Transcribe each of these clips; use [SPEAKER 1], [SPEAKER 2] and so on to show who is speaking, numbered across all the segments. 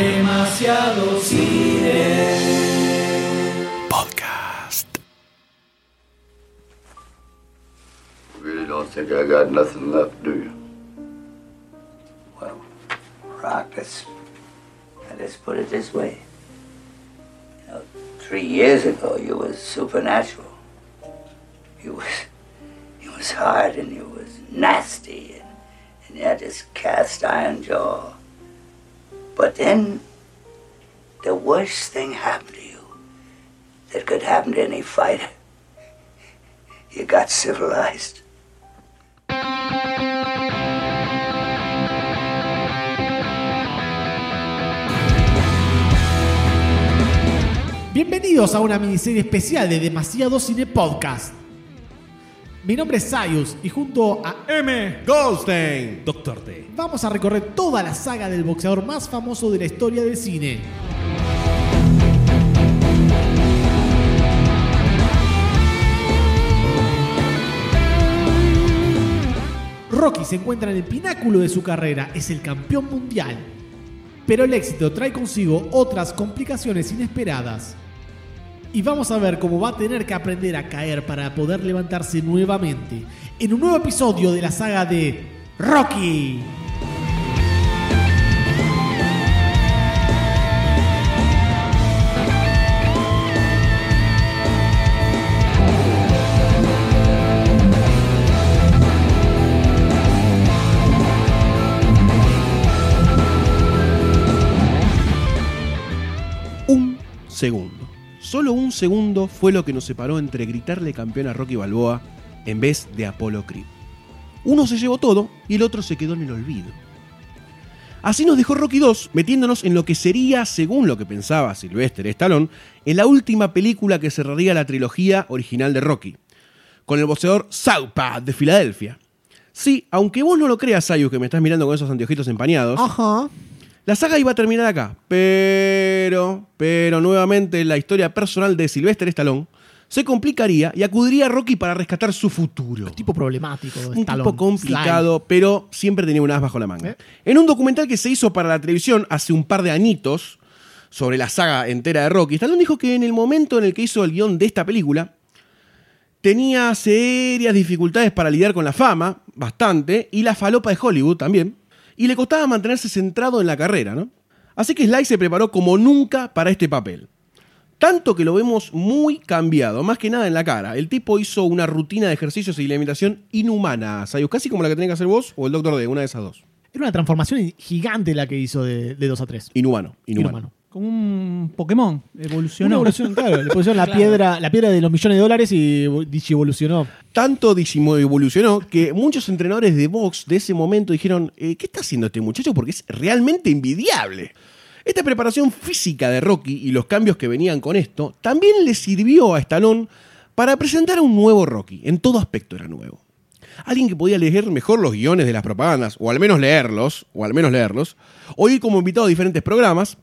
[SPEAKER 1] Demasiado cine.
[SPEAKER 2] Podcast.
[SPEAKER 3] Really don't think I got nothing left, do you?
[SPEAKER 4] Well, Rock, let's, let's put it this way. You know, three years ago, you was supernatural. You was, you was hard and you was nasty and, and you had this cast iron jaw. But then, the worst thing happened to you that could happen to any fighter. You got civilized.
[SPEAKER 5] Bienvenidos a una miniserie especial de Demasiado Cine Podcast. Mi nombre es Sayus y junto a
[SPEAKER 2] M. Goldstein.
[SPEAKER 6] Doctor T.
[SPEAKER 5] vamos a recorrer toda la saga del boxeador más famoso de la historia del cine. Rocky se encuentra en el pináculo de su carrera, es el campeón mundial. Pero el éxito trae consigo otras complicaciones inesperadas. Y vamos a ver cómo va a tener que aprender a caer para poder levantarse nuevamente en un nuevo episodio de la saga de Rocky.
[SPEAKER 6] Un segundo. Solo un segundo fue lo que nos separó entre gritarle campeón a Rocky Balboa en vez de Apollo Creed. Uno se llevó todo y el otro se quedó en el olvido. Así nos dejó Rocky 2, metiéndonos en lo que sería, según lo que pensaba Sylvester Stallone, en la última película que cerraría la trilogía original de Rocky, con el boxeador Southpaw de Filadelfia. Sí, aunque vos no lo creas, Sayus, que me estás mirando con esos anteojitos empañados,
[SPEAKER 5] Ajá.
[SPEAKER 6] La saga iba a terminar acá, pero, pero nuevamente la historia personal de Sylvester Stallone se complicaría y acudiría a Rocky para rescatar su futuro.
[SPEAKER 5] Tipo problemático.
[SPEAKER 6] Un
[SPEAKER 5] Stallone.
[SPEAKER 6] tipo complicado, pero siempre tenía un as bajo la manga.
[SPEAKER 5] ¿Eh?
[SPEAKER 6] En un documental que se hizo para la televisión hace un par de añitos sobre la saga entera de Rocky, Stallone dijo que en el momento en el que hizo el guion de esta película, tenía serias dificultades para lidiar con la fama, bastante, y la falopa de Hollywood también, y le costaba mantenerse centrado en la carrera, ¿no? Así que Sly se preparó como nunca para este papel. Tanto que lo vemos muy cambiado, más que nada en la cara. El tipo hizo una rutina de ejercicios y alimentación inhumana, Sayus, casi como la que tenés que hacer vos o el Doctor D, una de esas dos.
[SPEAKER 5] Era una transformación gigante la que hizo de, de 2 a 3.
[SPEAKER 6] Inhumano, inhumano.
[SPEAKER 5] Inhumano.
[SPEAKER 7] Como un Pokémon. Evolucionó.
[SPEAKER 5] Una evolución, claro. Le pusieron la, piedra, la piedra de los millones de dólares y evolucionó.
[SPEAKER 6] Tanto Digimo evolucionó que muchos entrenadores de box de ese momento dijeron, eh, ¿qué está haciendo este muchacho? Porque es realmente envidiable. Esta preparación física de Rocky y los cambios que venían con esto también le sirvió a Stallone para presentar a un nuevo Rocky. En todo aspecto era nuevo. Alguien que podía leer mejor los guiones de las propagandas, o al menos leerlos, o al menos leerlos, o ir como invitado a diferentes programas.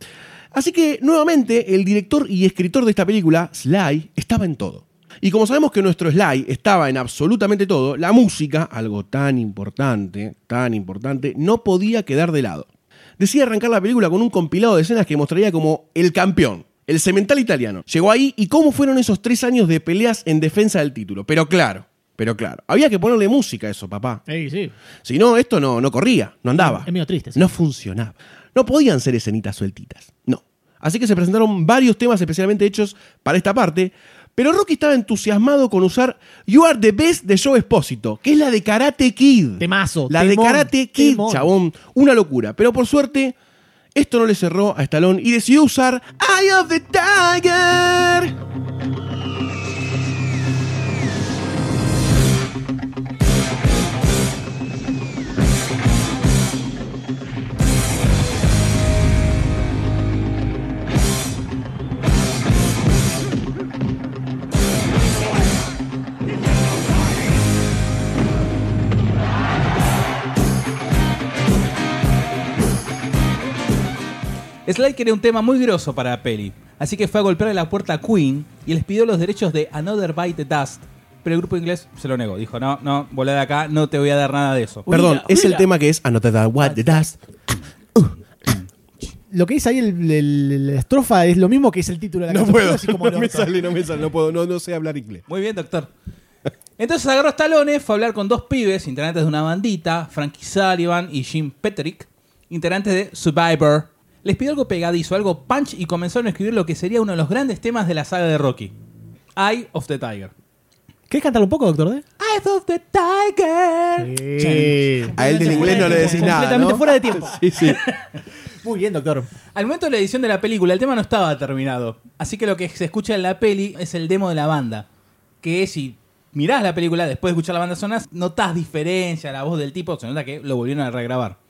[SPEAKER 6] Así que, nuevamente, el director y escritor de esta película, Sly, estaba en todo. Y como sabemos que nuestro Sly estaba en absolutamente todo, la música, algo tan importante, tan importante, no podía quedar de lado. Decía arrancar la película con un compilado de escenas que mostraría como el campeón, el cemental italiano. Llegó ahí y cómo fueron esos tres años de peleas en defensa del título. Pero claro, pero claro, había que ponerle música a eso, papá.
[SPEAKER 5] Sí, sí.
[SPEAKER 6] Si no, esto no, no corría, no andaba.
[SPEAKER 5] Es medio triste. sí.
[SPEAKER 6] No funcionaba. No podían ser escenitas sueltitas. No. Así que se presentaron varios temas especialmente hechos para esta parte. Pero Rocky estaba entusiasmado con usar You Are the Best de Joe Espósito, que es la de Karate Kid.
[SPEAKER 5] Temazo,
[SPEAKER 6] La de Karate Kid,
[SPEAKER 5] temón.
[SPEAKER 6] chabón. Una locura. Pero por suerte, esto no le cerró a Stallone y decidió usar Eye of the Tiger.
[SPEAKER 7] Sly quería un tema muy grosso para la peli, así que fue a golpear la puerta a Queen y les pidió los derechos de Another Bite the Dust, pero el grupo inglés se lo negó. Dijo, no, no, volá de acá, no te voy a dar nada de eso.
[SPEAKER 6] Perdón, es el tema que es Another What the Dust.
[SPEAKER 5] lo que dice ahí el, el- la estrofa es lo mismo que es el título de la
[SPEAKER 6] No
[SPEAKER 5] canción,
[SPEAKER 6] puedo,
[SPEAKER 5] así como
[SPEAKER 6] no me sale, no me sale, no puedo, no, no sé hablar inglés.
[SPEAKER 7] Muy bien, doctor. Entonces agarró Stallone, fue a hablar con dos pibes, integrantes de una bandita, Frankie Sullivan y Jim Petrick, integrantes de Survivor. Les pidió algo pegadizo, algo punch y comenzaron a escribir lo que sería uno de los grandes temas de la saga de Rocky. Eye of the Tiger.
[SPEAKER 5] ¿Querés cantar un poco, doctor D?
[SPEAKER 7] Eye of the Tiger.
[SPEAKER 5] Sí.
[SPEAKER 6] A él del inglés no le decís nada.
[SPEAKER 1] Completamente
[SPEAKER 6] ¿no?
[SPEAKER 1] fuera de tiempo.
[SPEAKER 6] Sí, sí.
[SPEAKER 5] Muy bien, doctor.
[SPEAKER 7] Al momento de la edición de la película, el tema no estaba terminado. Así que lo que se escucha en la peli es el demo de la banda. Que si mirás la película después de escuchar la banda sonora, notás diferencia, la voz del tipo, se nota que lo volvieron a regrabar.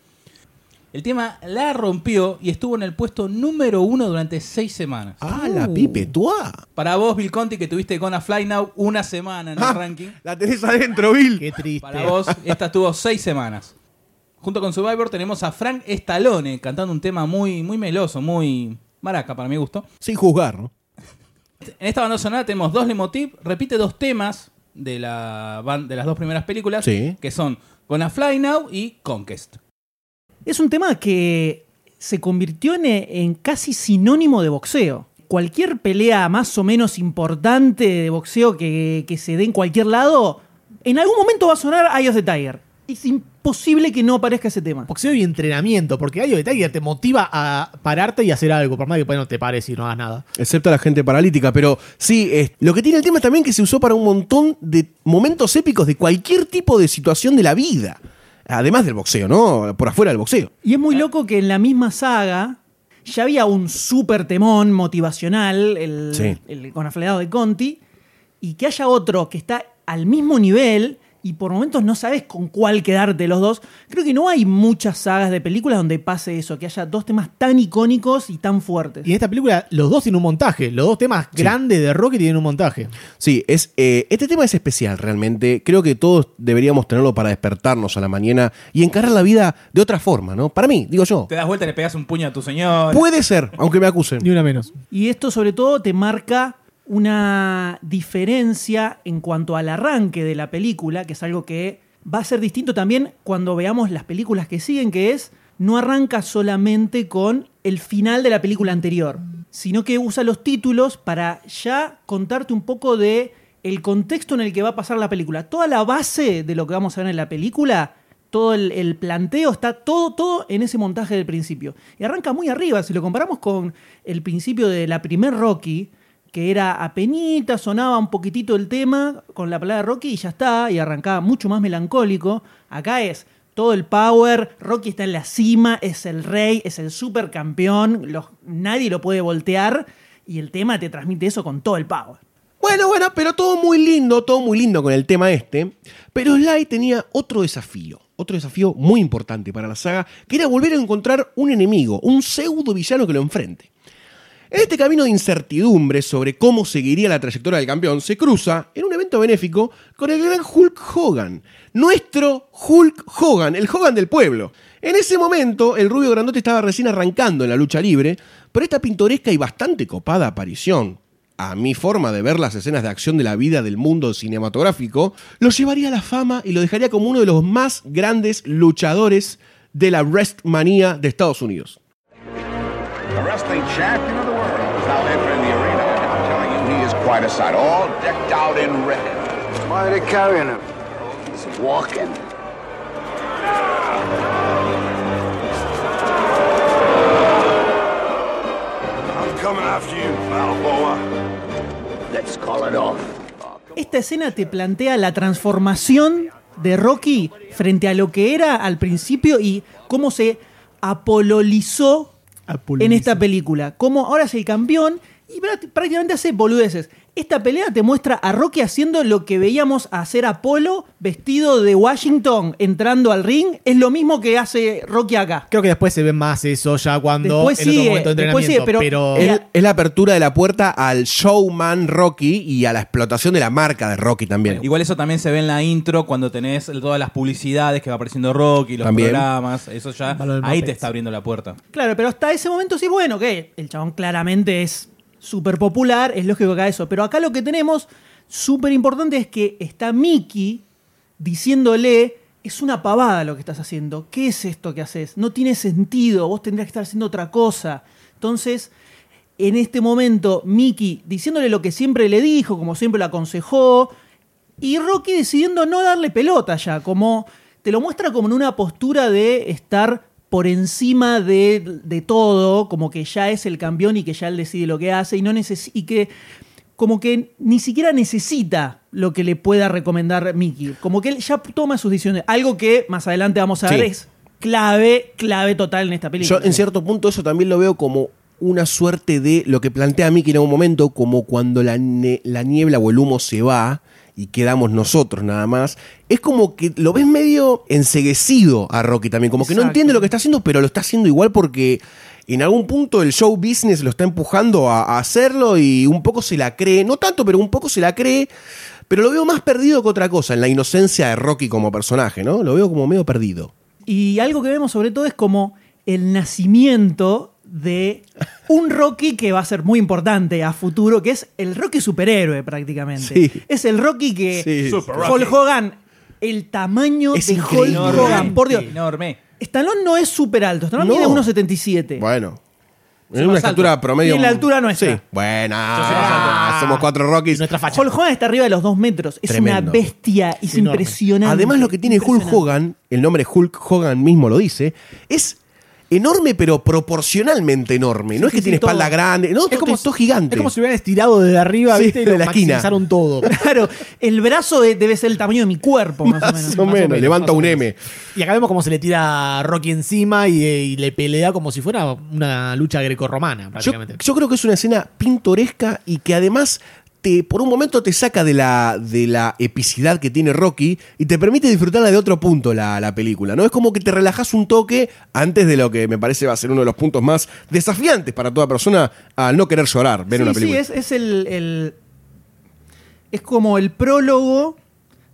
[SPEAKER 7] El tema la rompió y estuvo en el puesto número uno durante seis semanas.
[SPEAKER 6] Ah, la pipe, tú.
[SPEAKER 7] Para vos, Bill Conti, que tuviste Gonna Fly Now una semana en el
[SPEAKER 6] Ah,
[SPEAKER 7] ranking.
[SPEAKER 6] la tenés adentro, Bill.
[SPEAKER 5] Qué triste.
[SPEAKER 7] Para vos, esta estuvo seis semanas. Junto con Survivor tenemos a Frank Stallone cantando un tema muy, muy meloso, muy maraca para mi gusto.
[SPEAKER 6] Sin juzgar, ¿no?
[SPEAKER 7] En esta banda sonora tenemos dos leitmotiv, repite dos temas de, la de las dos primeras películas,
[SPEAKER 6] Sí.
[SPEAKER 7] que son Gonna Fly Now y Conquest.
[SPEAKER 1] Es un tema que se convirtió en, en casi sinónimo de boxeo. Cualquier pelea más o menos importante de boxeo que, que se dé en cualquier lado, en algún momento va a sonar Eye of the Tiger. Es imposible que no aparezca ese tema.
[SPEAKER 5] Boxeo y entrenamiento, porque Eye of the Tiger te motiva a pararte y hacer algo, por más que no te pares y no hagas nada.
[SPEAKER 6] Excepto a la gente paralítica, pero sí, es- lo que tiene el tema es también que se usó para un montón de momentos épicos de cualquier tipo de situación de la vida. Además del boxeo, ¿no? Por afuera del boxeo.
[SPEAKER 1] Y es muy loco que en la misma saga ya había un súper temón motivacional, el,
[SPEAKER 6] Sí.
[SPEAKER 1] el conafleado de Conti, y que haya otro que está al mismo nivel y por momentos no sabes con cuál quedarte los dos. Creo que no hay muchas sagas de películas donde pase eso, que haya dos temas tan icónicos y tan fuertes.
[SPEAKER 5] Y en esta película los dos tienen un montaje. Los dos temas grandes de Rocky tienen un montaje.
[SPEAKER 6] Sí, es, eh, este tema es especial realmente. Creo que todos deberíamos tenerlo para despertarnos a la mañana y encarar la vida de otra forma, ¿no? Para mí, digo yo.
[SPEAKER 7] Te das vuelta y le pegas un puño a tu señor.
[SPEAKER 6] Puede ser, aunque me acusen.
[SPEAKER 5] Ni una menos.
[SPEAKER 1] Y esto sobre todo te marca una diferencia en cuanto al arranque de la película, que es algo que va a ser distinto también cuando veamos las películas que siguen, que es no arranca solamente con el final de la película anterior, sino que usa los títulos para ya contarte un poco de el contexto en el que va a pasar la película. Toda la base de lo que vamos a ver en la película todo el, planteo está todo, todo en ese montaje del principio. Y arranca muy arriba. Si lo comparamos con el principio de la primer Rocky, que era apenita, sonaba un poquitito el tema con la palabra Rocky y ya está, y arrancaba mucho más melancólico. Acá es todo el power, Rocky está en la cima, es el rey, es el supercampeón, los- nadie lo puede voltear, y el tema te transmite eso con todo el power.
[SPEAKER 6] Bueno, bueno, pero todo muy lindo, todo muy lindo con el tema este. Pero Sly tenía otro desafío, otro desafío muy importante para la saga, que era volver a encontrar un enemigo, un pseudo villano que lo enfrente. En este camino de incertidumbre sobre cómo seguiría la trayectoria del campeón, se cruza en un evento benéfico con el gran Hulk Hogan, nuestro Hulk Hogan, el Hogan del pueblo. En ese momento, el rubio grandote estaba recién arrancando en la lucha libre, pero esta pintoresca y bastante copada aparición, a mi forma de ver las escenas de acción de la vida del mundo cinematográfico, lo llevaría a la fama y lo dejaría como uno de los más grandes luchadores de la WrestMania de Estados Unidos.
[SPEAKER 8] The the arena. And I'm telling you, he is quite a sight. All decked out in red.
[SPEAKER 3] Why are they carrying him? He's walking.
[SPEAKER 8] I'm coming after you, Balboa.
[SPEAKER 3] Let's call it off.
[SPEAKER 1] Esta escena te plantea la transformación de Rocky frente a lo que era al principio y cómo se apololizó en esta película. Cómo ahora es el campeón y prá- prácticamente hace boludeces. Esta pelea te muestra a Rocky haciendo lo que veíamos hacer Apolo vestido de Washington entrando al ring. Es lo mismo que hace Rocky acá.
[SPEAKER 5] Creo que después se ve más eso ya cuando
[SPEAKER 1] Después
[SPEAKER 5] en otro
[SPEAKER 1] sigue,
[SPEAKER 5] momento de
[SPEAKER 1] después
[SPEAKER 5] entrenamiento.
[SPEAKER 1] sigue, pero-
[SPEAKER 5] pero
[SPEAKER 6] Es, es la apertura de la puerta al showman Rocky y a la explotación de la marca de Rocky también.
[SPEAKER 7] Igual eso también se ve en la intro cuando tenés todas las publicidades que va apareciendo Rocky, los
[SPEAKER 6] También.
[SPEAKER 7] programas, eso ya ahí te está abriendo la puerta.
[SPEAKER 1] Claro, pero hasta ese momento sí, bueno, que el chabón claramente es súper popular, es lógico que haga eso. Pero acá lo que tenemos súper importante es que está Mickey diciéndole es una pavada lo que estás haciendo. ¿Qué es esto que haces? No tiene sentido, vos tendrías que estar haciendo otra cosa. Entonces, en este momento, Mickey diciéndole lo que siempre le dijo, como siempre lo aconsejó, y Rocky decidiendo no darle pelota ya, como te lo muestra como en una postura de estar por encima de, de todo, como que ya es el campeón y que ya él decide lo que hace y, no neces y que como que ni siquiera necesita lo que le pueda recomendar Mickey. Como que él ya toma sus decisiones. Algo que más adelante vamos a ver
[SPEAKER 6] Sí.
[SPEAKER 1] es clave, clave total en esta película.
[SPEAKER 6] Yo en cierto punto eso también lo veo como una suerte de lo que plantea Mickey en algún momento, como cuando la, la niebla o el humo se va y quedamos nosotros nada más. Es como que lo ves medio enseguecido a Rocky también, como que no entiende lo que está haciendo, pero lo está haciendo igual porque en algún punto el show business lo está empujando a, a hacerlo y un poco se la cree, no tanto, pero un poco se la cree. Pero lo veo más perdido que otra cosa, en la inocencia de Rocky como personaje, ¿no? Lo veo como medio perdido.
[SPEAKER 1] Y algo que vemos sobre todo es como el nacimiento de un Rocky que va a ser muy importante a futuro, que es el Rocky superhéroe prácticamente.
[SPEAKER 6] Sí.
[SPEAKER 1] Es el Rocky que
[SPEAKER 6] Sí.
[SPEAKER 1] Hulk Hogan, el tamaño
[SPEAKER 6] Es
[SPEAKER 1] de
[SPEAKER 6] increíble.
[SPEAKER 1] Hulk Hogan, por Dios.
[SPEAKER 7] Enorme.
[SPEAKER 1] Stallone no es súper alto, Stallone
[SPEAKER 6] No.
[SPEAKER 1] mide 1,77.
[SPEAKER 6] Bueno. Es una estatura
[SPEAKER 7] alto.
[SPEAKER 6] promedio.
[SPEAKER 1] Tiene la altura nuestra.
[SPEAKER 6] Sí. Buena.
[SPEAKER 7] Más alto.
[SPEAKER 6] somos cuatro Rockies.
[SPEAKER 5] Nuestra facha.
[SPEAKER 1] Hulk Hogan está arriba de los dos metros. Es
[SPEAKER 6] Tremendo.
[SPEAKER 1] una bestia, es
[SPEAKER 5] Enorme.
[SPEAKER 1] impresionante.
[SPEAKER 6] Además, lo que tiene Hulk. Hogan, el nombre Hulk Hogan mismo lo dice, es enorme, pero proporcionalmente enorme. no es que
[SPEAKER 1] sí,
[SPEAKER 6] tiene espalda grande, no, es como todo gigante.
[SPEAKER 5] Es como si hubieran estirado desde arriba,
[SPEAKER 6] Sí,
[SPEAKER 5] ¿viste? Y
[SPEAKER 6] de
[SPEAKER 5] lo
[SPEAKER 6] la esquina.
[SPEAKER 5] todo.
[SPEAKER 1] Claro, el brazo de- debe ser el tamaño de mi cuerpo, más,
[SPEAKER 6] más,
[SPEAKER 1] o menos.
[SPEAKER 6] o menos, levanta
[SPEAKER 5] más
[SPEAKER 6] un
[SPEAKER 5] menos.
[SPEAKER 6] M.
[SPEAKER 5] Y acá vemos cómo se le tira a Rocky encima y, eh, y le pelea como si fuera una lucha grecorromana,
[SPEAKER 6] Yo,
[SPEAKER 5] prácticamente.
[SPEAKER 6] yo creo que es una escena pintoresca y que además te, por un momento te saca de la, de la epicidad que tiene Rocky y te permite disfrutarla de otro punto la, la película. ¿no? Es como que te relajas un toque antes de lo que me parece va a ser uno de los puntos más desafiantes para toda persona al no querer llorar, ver
[SPEAKER 1] sí,
[SPEAKER 6] una
[SPEAKER 1] sí, es, es el, el- Es como el prólogo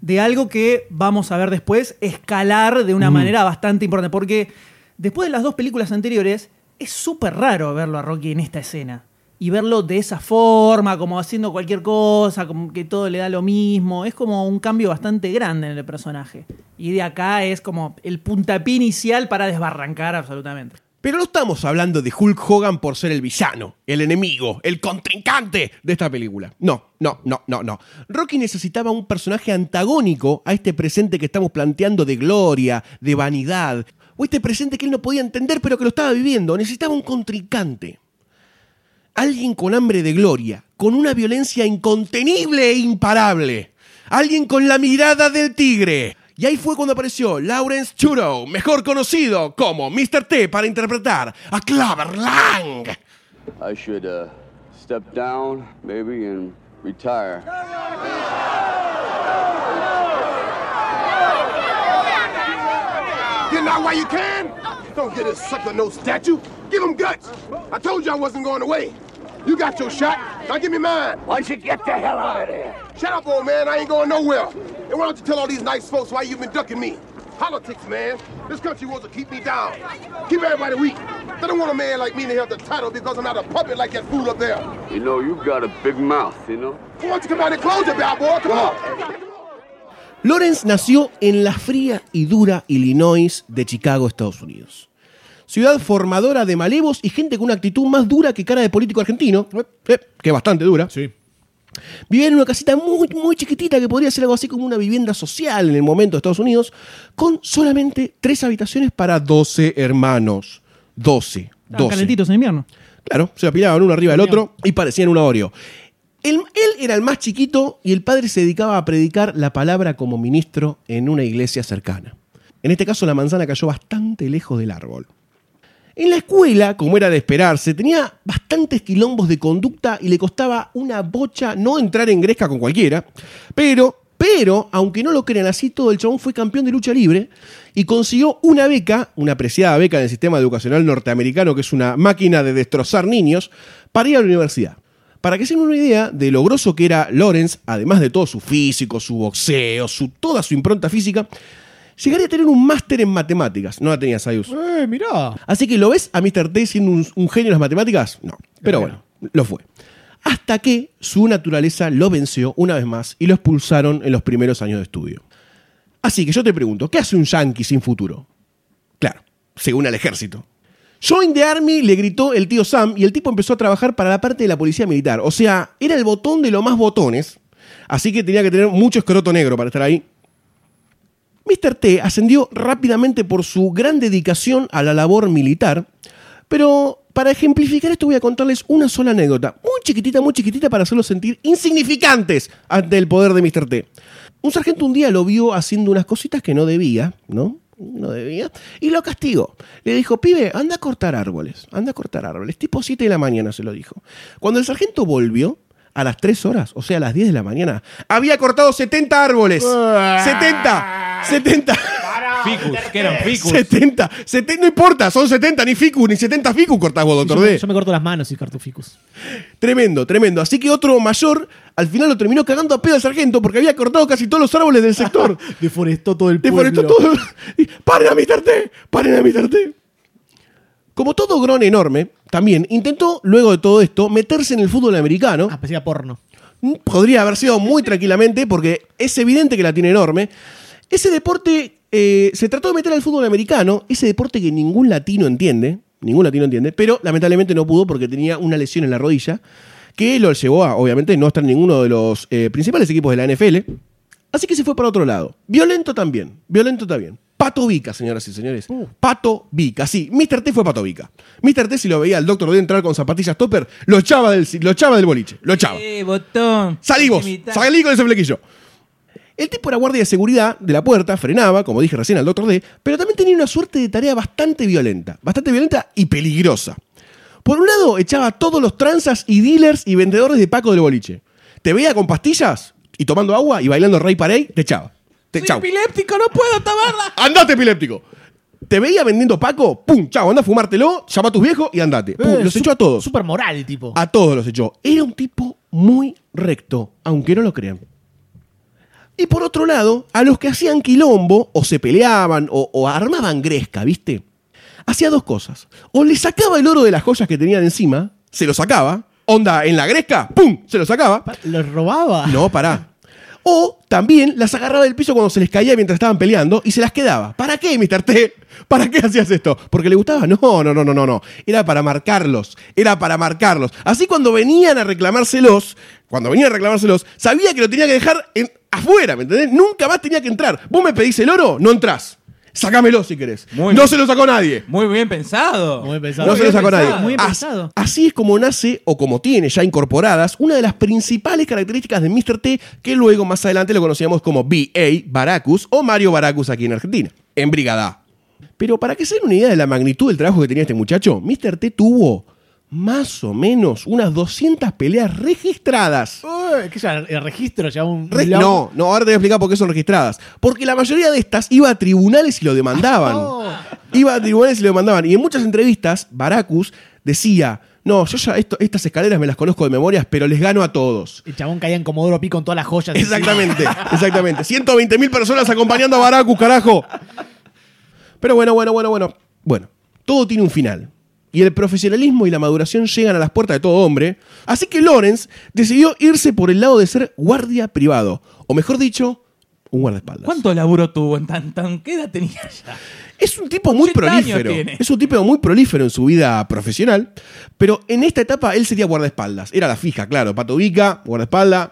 [SPEAKER 1] de algo que vamos a ver después escalar de una manera bastante importante. Porque después de las dos películas anteriores, es súper raro verlo a Rocky en esta escena. Y verlo de esa forma, como haciendo cualquier cosa, como que todo le da lo mismo. Es como un cambio bastante grande en el personaje. Y de acá es como el puntapié inicial para desbarrancar absolutamente.
[SPEAKER 6] Pero no estamos hablando de Hulk Hogan por ser el villano, el enemigo, el contrincante de esta película. No, no, no, no, no. Rocky necesitaba un personaje antagónico a este presente que estamos planteando de gloria, de vanidad, o este presente que él no podía entender pero que lo estaba viviendo. Necesitaba un contrincante. Alguien con hambre de gloria, con una violencia incontenible e imparable. Alguien con la mirada del tigre. Y ahí fue cuando apareció Lawrence Churo, mejor conocido como Mr. T para interpretar a Clover Lang.
[SPEAKER 3] I should uh, step down, maybe, and retire.
[SPEAKER 2] Get out while you can. Don't get a sucker no statue. Give him guts. I told you I wasn't going away. You got your shot. Now give me mine.
[SPEAKER 4] Why don't you get the hell out of there?
[SPEAKER 2] Shut up, old man. I ain't going nowhere. And why don't you tell all these nice folks why you've been ducking me? Politics, man. This country wants to keep me down. Keep everybody weak. They don't want a man like me to have the title because I'm not a puppet like that fool up there.
[SPEAKER 3] You know, you've got a big mouth, you know?
[SPEAKER 2] Why don't you come out and close your bell, boy? Come on.
[SPEAKER 6] Lawrence nació en la fría y dura Illinois de Chicago, Estados Unidos. Ciudad formadora de malevos y gente con una actitud más dura que cara de político argentino, eh, que es bastante dura.
[SPEAKER 5] Sí.
[SPEAKER 6] Vivía en una casita muy, muy chiquitita que podría ser algo así como una vivienda social en el momento de Estados Unidos, con solamente tres habitaciones para 12 hermanos. 12.
[SPEAKER 1] Estaban
[SPEAKER 6] 12.
[SPEAKER 1] calentitos en invierno.
[SPEAKER 6] Claro, se apilaban uno arriba del otro y parecían un Oreo. Él, era el más chiquito y el padre se dedicaba a predicar la palabra como ministro en una iglesia cercana. En este caso, la manzana cayó bastante lejos del árbol. En la escuela, como era de esperarse, tenía bastantes quilombos de conducta y le costaba una bocha no entrar en gresca con cualquiera, pero, pero, aunque no lo crean así, todo el chabón fue campeón de lucha libre y consiguió una beca, una apreciada beca en el sistema educacional norteamericano, que es una máquina de destrozar niños, para ir a la universidad. Para que se den una idea de lo grosso que era Lawrence, además de todo su físico, su boxeo, su, toda su impronta física, llegaría a tener un máster en matemáticas. No la tenía Sayus.
[SPEAKER 5] Eh, mirá.
[SPEAKER 6] Así que lo ves a Mr. T siendo un, un genio en las matemáticas. No. Pero bueno, lo fue. Hasta que su naturaleza lo venció una vez más y lo expulsaron en los primeros años de estudio. Así que yo te pregunto, ¿qué hace un yankee sin futuro? Claro, según el ejército. Join the Army le gritó el tío Sam y el tipo empezó a trabajar para la parte de la policía militar. O sea, era el botón de lo más botones. Así que tenía que tener mucho escroto negro para estar ahí. Mr. T ascendió rápidamente por su gran dedicación a la labor militar, pero para ejemplificar esto voy a contarles una sola anécdota, muy chiquitita, muy chiquitita para hacerlos sentir insignificantes ante el poder de Mr. T. Un sargento un día lo vio haciendo unas cositas que no debía, ¿no? No debía, y lo castigó. Le dijo, pibe, anda a cortar árboles, anda a cortar árboles. Tipo 7 de la mañana se lo dijo. Cuando el sargento volvió, a las 3 horas, o sea, a las 10 de la mañana, había cortado 70 árboles. 70, 70.
[SPEAKER 7] Ficus, que eran ficus.
[SPEAKER 6] 70, 70, no importa, son 70, ni ficus, ni 70 ficus cortás vos, doctor
[SPEAKER 5] Yo,
[SPEAKER 6] D.
[SPEAKER 5] yo me corto las manos y corto ficus.
[SPEAKER 6] Tremendo, tremendo. Así que otro mayor al final lo terminó cagando a pedo al sargento porque había cortado casi todos los árboles del sector.
[SPEAKER 5] Deforestó todo el
[SPEAKER 6] Deforestó
[SPEAKER 5] pueblo.
[SPEAKER 6] todo. Y, ¡Paren a Mr. T! ¡Paren a Mr. T! Como todo gron enorme, también intentó, luego de todo esto, meterse en el fútbol americano.
[SPEAKER 5] Ah, era porno.
[SPEAKER 6] Podría haber sido muy tranquilamente porque es evidente que la tiene enorme. Ese deporte eh, se trató de meter al fútbol americano, ese deporte que ningún latino entiende, ningún latino entiende, pero lamentablemente no pudo porque tenía una lesión en la rodilla que lo llevó a, obviamente, no estar en ninguno de los eh, principales equipos de la NFL. Así que se fue para otro lado. Violento también, violento también. Pato Vica, señoras y señores. Pato Vica, sí. Mr. T fue Pato Vica. Mr. T, si lo veía al doctor de entrar con zapatillas topper, lo echaba del, lo echaba del boliche. Lo echaba.
[SPEAKER 7] Eh, botón.
[SPEAKER 6] Salí vos, salí con ese flequillo. El tipo era guardia de seguridad de la puerta, frenaba, como dije recién al doctor D, pero también tenía una suerte de tarea bastante violenta, bastante violenta y peligrosa. Por un lado, echaba a todos los tranzas y dealers y vendedores de Paco del boliche. Te veía con pastillas y tomando agua y bailando Rey Parey, te echaba. Te
[SPEAKER 7] Soy
[SPEAKER 6] chau.
[SPEAKER 7] epiléptico, no puedo tomarla.
[SPEAKER 6] ¡Andate, epiléptico! Te veía vendiendo Paco, pum, chao, anda a fumártelo, llama a tus viejos y andate. Pum,
[SPEAKER 5] Eh,
[SPEAKER 6] los
[SPEAKER 5] su-
[SPEAKER 6] echó a todos.
[SPEAKER 5] Súper moral el tipo.
[SPEAKER 6] A todos los echó. Era un tipo muy recto, aunque no lo crean. Y por otro lado, a los que hacían quilombo, o se peleaban, o, o armaban gresca, ¿viste? Hacía dos cosas. O le sacaba el oro de las joyas que tenían encima, se lo sacaba, onda en la gresca, ¡pum! Se lo sacaba.
[SPEAKER 5] Pa- ¿Lo robaba?
[SPEAKER 6] No, pará. O también las agarraba del piso cuando se les caía mientras estaban peleando y se las quedaba. ¿Para qué, Mr. T? ¿Para qué hacías esto? ¿Porque le gustaba? No, no, no, no, no, no. Era para marcarlos. Era para marcarlos. Así cuando venían a reclamárselos, cuando venían a reclamárselos, sabía que lo tenía que dejar en- afuera, ¿me entendés? Nunca más tenía que entrar. Vos me pedís el oro, no entrás. Sácamelo si querés.
[SPEAKER 7] Muy
[SPEAKER 6] no
[SPEAKER 7] bien.
[SPEAKER 6] se lo sacó nadie.
[SPEAKER 7] Muy bien pensado.
[SPEAKER 5] Muy pensado.
[SPEAKER 6] No se lo sacó
[SPEAKER 7] pensado,
[SPEAKER 6] nadie.
[SPEAKER 1] muy bien
[SPEAKER 6] As-
[SPEAKER 1] pensado.
[SPEAKER 6] Así es como nace, o como tiene ya incorporadas, una de las principales características de Mr. T, que luego más adelante lo conocíamos como B.A. Baracus o Mario Baracus aquí en Argentina, en Brigada. Pero para que se den una idea de la magnitud del trabajo que tenía este muchacho, Mr. T tuvo más o menos unas 200 peleas registradas.
[SPEAKER 5] Uy, ¿Qué ya? ¿El registro? ¿Ya un
[SPEAKER 6] Re- no, no, ahora te voy a explicar por qué son registradas. Porque la mayoría de estas iba a tribunales y lo demandaban. Iba a tribunales y lo demandaban. Y en muchas entrevistas, Baracus decía: No, yo ya esto- estas escaleras me las conozco de memorias, pero les gano a todos.
[SPEAKER 5] El chabón caía en Comodoro Pi con todas las joyas.
[SPEAKER 6] Exactamente, exactamente. 120 mil personas acompañando a Baracus, carajo. Pero bueno, bueno, bueno, bueno. Bueno, todo tiene un final. Y el profesionalismo y la maduración llegan a las puertas de todo hombre. Así que Lawrence decidió irse por el lado de ser guardia privado. O mejor dicho, un guardaespaldas.
[SPEAKER 7] ¿Cuánto laburo tuvo en tan, tan qué edad tenía ya?
[SPEAKER 6] Es un tipo muy
[SPEAKER 7] 80 años
[SPEAKER 6] prolífero. Es un tipo muy prolífero en su vida profesional. Pero en esta etapa él sería guardaespaldas. Era la fija, claro. Pato Vica, guardaespaldas.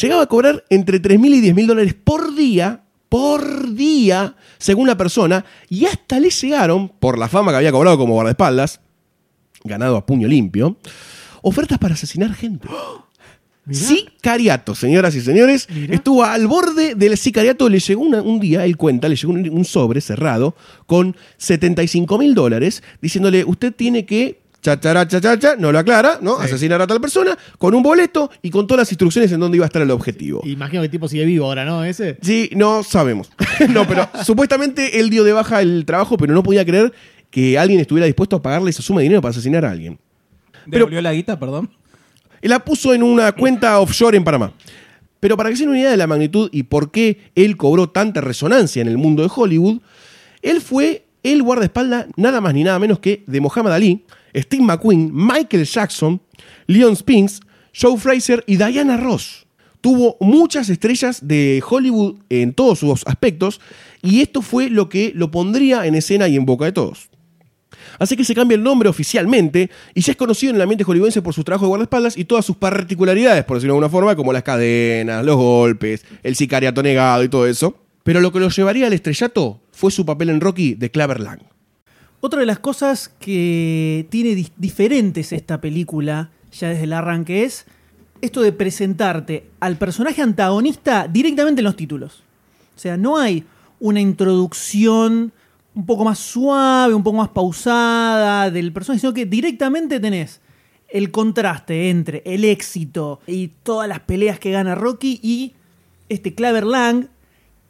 [SPEAKER 6] Llegaba a cobrar entre 3.000 y 10.000 dólares por día. Por día, según la persona. Y hasta le llegaron, por la fama que había cobrado como guardaespaldas, ganado a puño limpio, ofertas para asesinar gente. Sicariato, señoras y señores. Estuvo al borde del sicariato. Le llegó una- un día, él cuenta, le llegó un, un sobre cerrado con 75 mil dólares, diciéndole: Usted tiene que. Chachara, chachacha, no lo aclara, ¿no? Asesinar a tal persona con un boleto y con todas las instrucciones en dónde iba a estar el objetivo.
[SPEAKER 5] Imagino que el tipo sigue vivo ahora, ¿no? Ese.
[SPEAKER 6] Sí, no sabemos. no, pero supuestamente él dio de baja el trabajo, pero no podía creer que alguien estuviera dispuesto a pagarle esa suma de dinero para asesinar a alguien. Pero-
[SPEAKER 7] ¿Devolvió la guita, perdón?
[SPEAKER 6] Y la puso en una cuenta offshore en Panamá. Pero para que se den una idea de la magnitud y por qué él cobró tanta resonancia en el mundo de Hollywood, él fue el guardaespaldas nada más ni nada menos que de Muhammad Ali, Steve McQueen, Michael Jackson, Leon Spinks, Joe Fraser y Diana Ross. tuvo muchas estrellas de Hollywood en todos sus aspectos y esto fue lo que lo pondría en escena y en boca de todos. Así que se cambia el nombre oficialmente y ya es conocido en el ambiente hollywoodense por su trabajo de guardaespaldas y todas sus particularidades, por decirlo de alguna forma, como las cadenas, los golpes, el sicariato negado y todo eso. Pero lo que lo llevaría al estrellato fue su papel en Rocky de Claver Lang.
[SPEAKER 1] Otra de las cosas que tiene di- diferentes esta película, ya desde el arranque, es esto de presentarte al personaje antagonista directamente en los títulos. O sea, no hay una introducción un poco más suave, un poco más pausada del personaje, sino que directamente tenés el contraste entre el éxito y todas las peleas que gana Rocky y este Claver Lang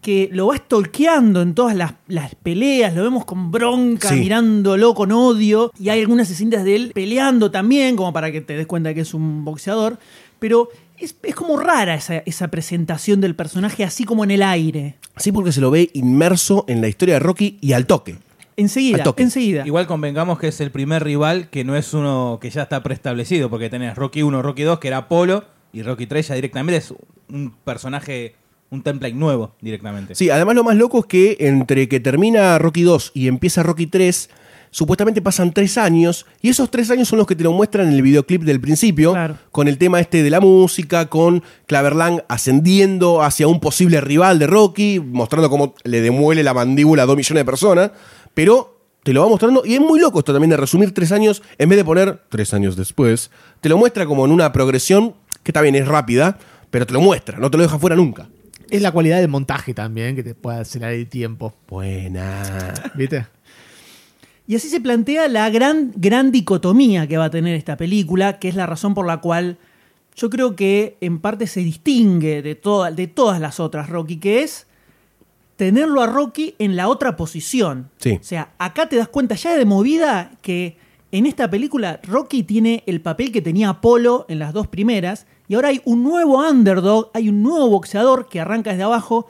[SPEAKER 1] que lo va stalkeando en todas las, las peleas, lo vemos con bronca,
[SPEAKER 6] Sí.
[SPEAKER 1] mirándolo con odio, y hay algunas escenas de él peleando también, como para que te des cuenta que es un boxeador, pero es, es como rara esa, esa presentación del personaje así como en el aire.
[SPEAKER 6] Sí, porque se lo ve inmerso en la historia de Rocky y al toque.
[SPEAKER 1] Enseguida,
[SPEAKER 6] Al toque.
[SPEAKER 1] enseguida.
[SPEAKER 7] Igual convengamos que es el primer rival que no es uno que ya está preestablecido, porque tenés Rocky 1, Rocky 2, que era Apolo, y Rocky 3 ya directamente es un personaje, un template nuevo directamente.
[SPEAKER 6] Sí, además lo más loco es que entre que termina Rocky 2 y empieza Rocky 3, supuestamente pasan tres años, y esos tres años son los que te lo muestran en el videoclip del principio,
[SPEAKER 1] Claro.
[SPEAKER 6] con el tema este de la música, con Claverlang ascendiendo hacia un posible rival de Rocky, mostrando cómo le demuele la mandíbula a dos millones de personas, pero te lo va mostrando, y es muy loco esto también de resumir tres años, en vez de poner tres años después, te lo muestra como en una progresión, que está bien, es rápida, pero te lo muestra, no te lo deja fuera nunca.
[SPEAKER 5] Es la cualidad del montaje también que te puede acelerar el tiempo.
[SPEAKER 6] Buena.
[SPEAKER 5] ¿Viste?
[SPEAKER 1] Y así se plantea la gran, gran dicotomía que va a tener esta película, que es la razón por la cual yo creo que en parte se distingue de, toda- de todas las otras Rocky, que es tenerlo a Rocky en la otra posición.
[SPEAKER 6] Sí.
[SPEAKER 1] O sea, acá te das cuenta ya de movida que en esta película Rocky tiene el papel que tenía Apolo en las dos primeras, y ahora hay un nuevo underdog, hay un nuevo boxeador que arranca desde abajo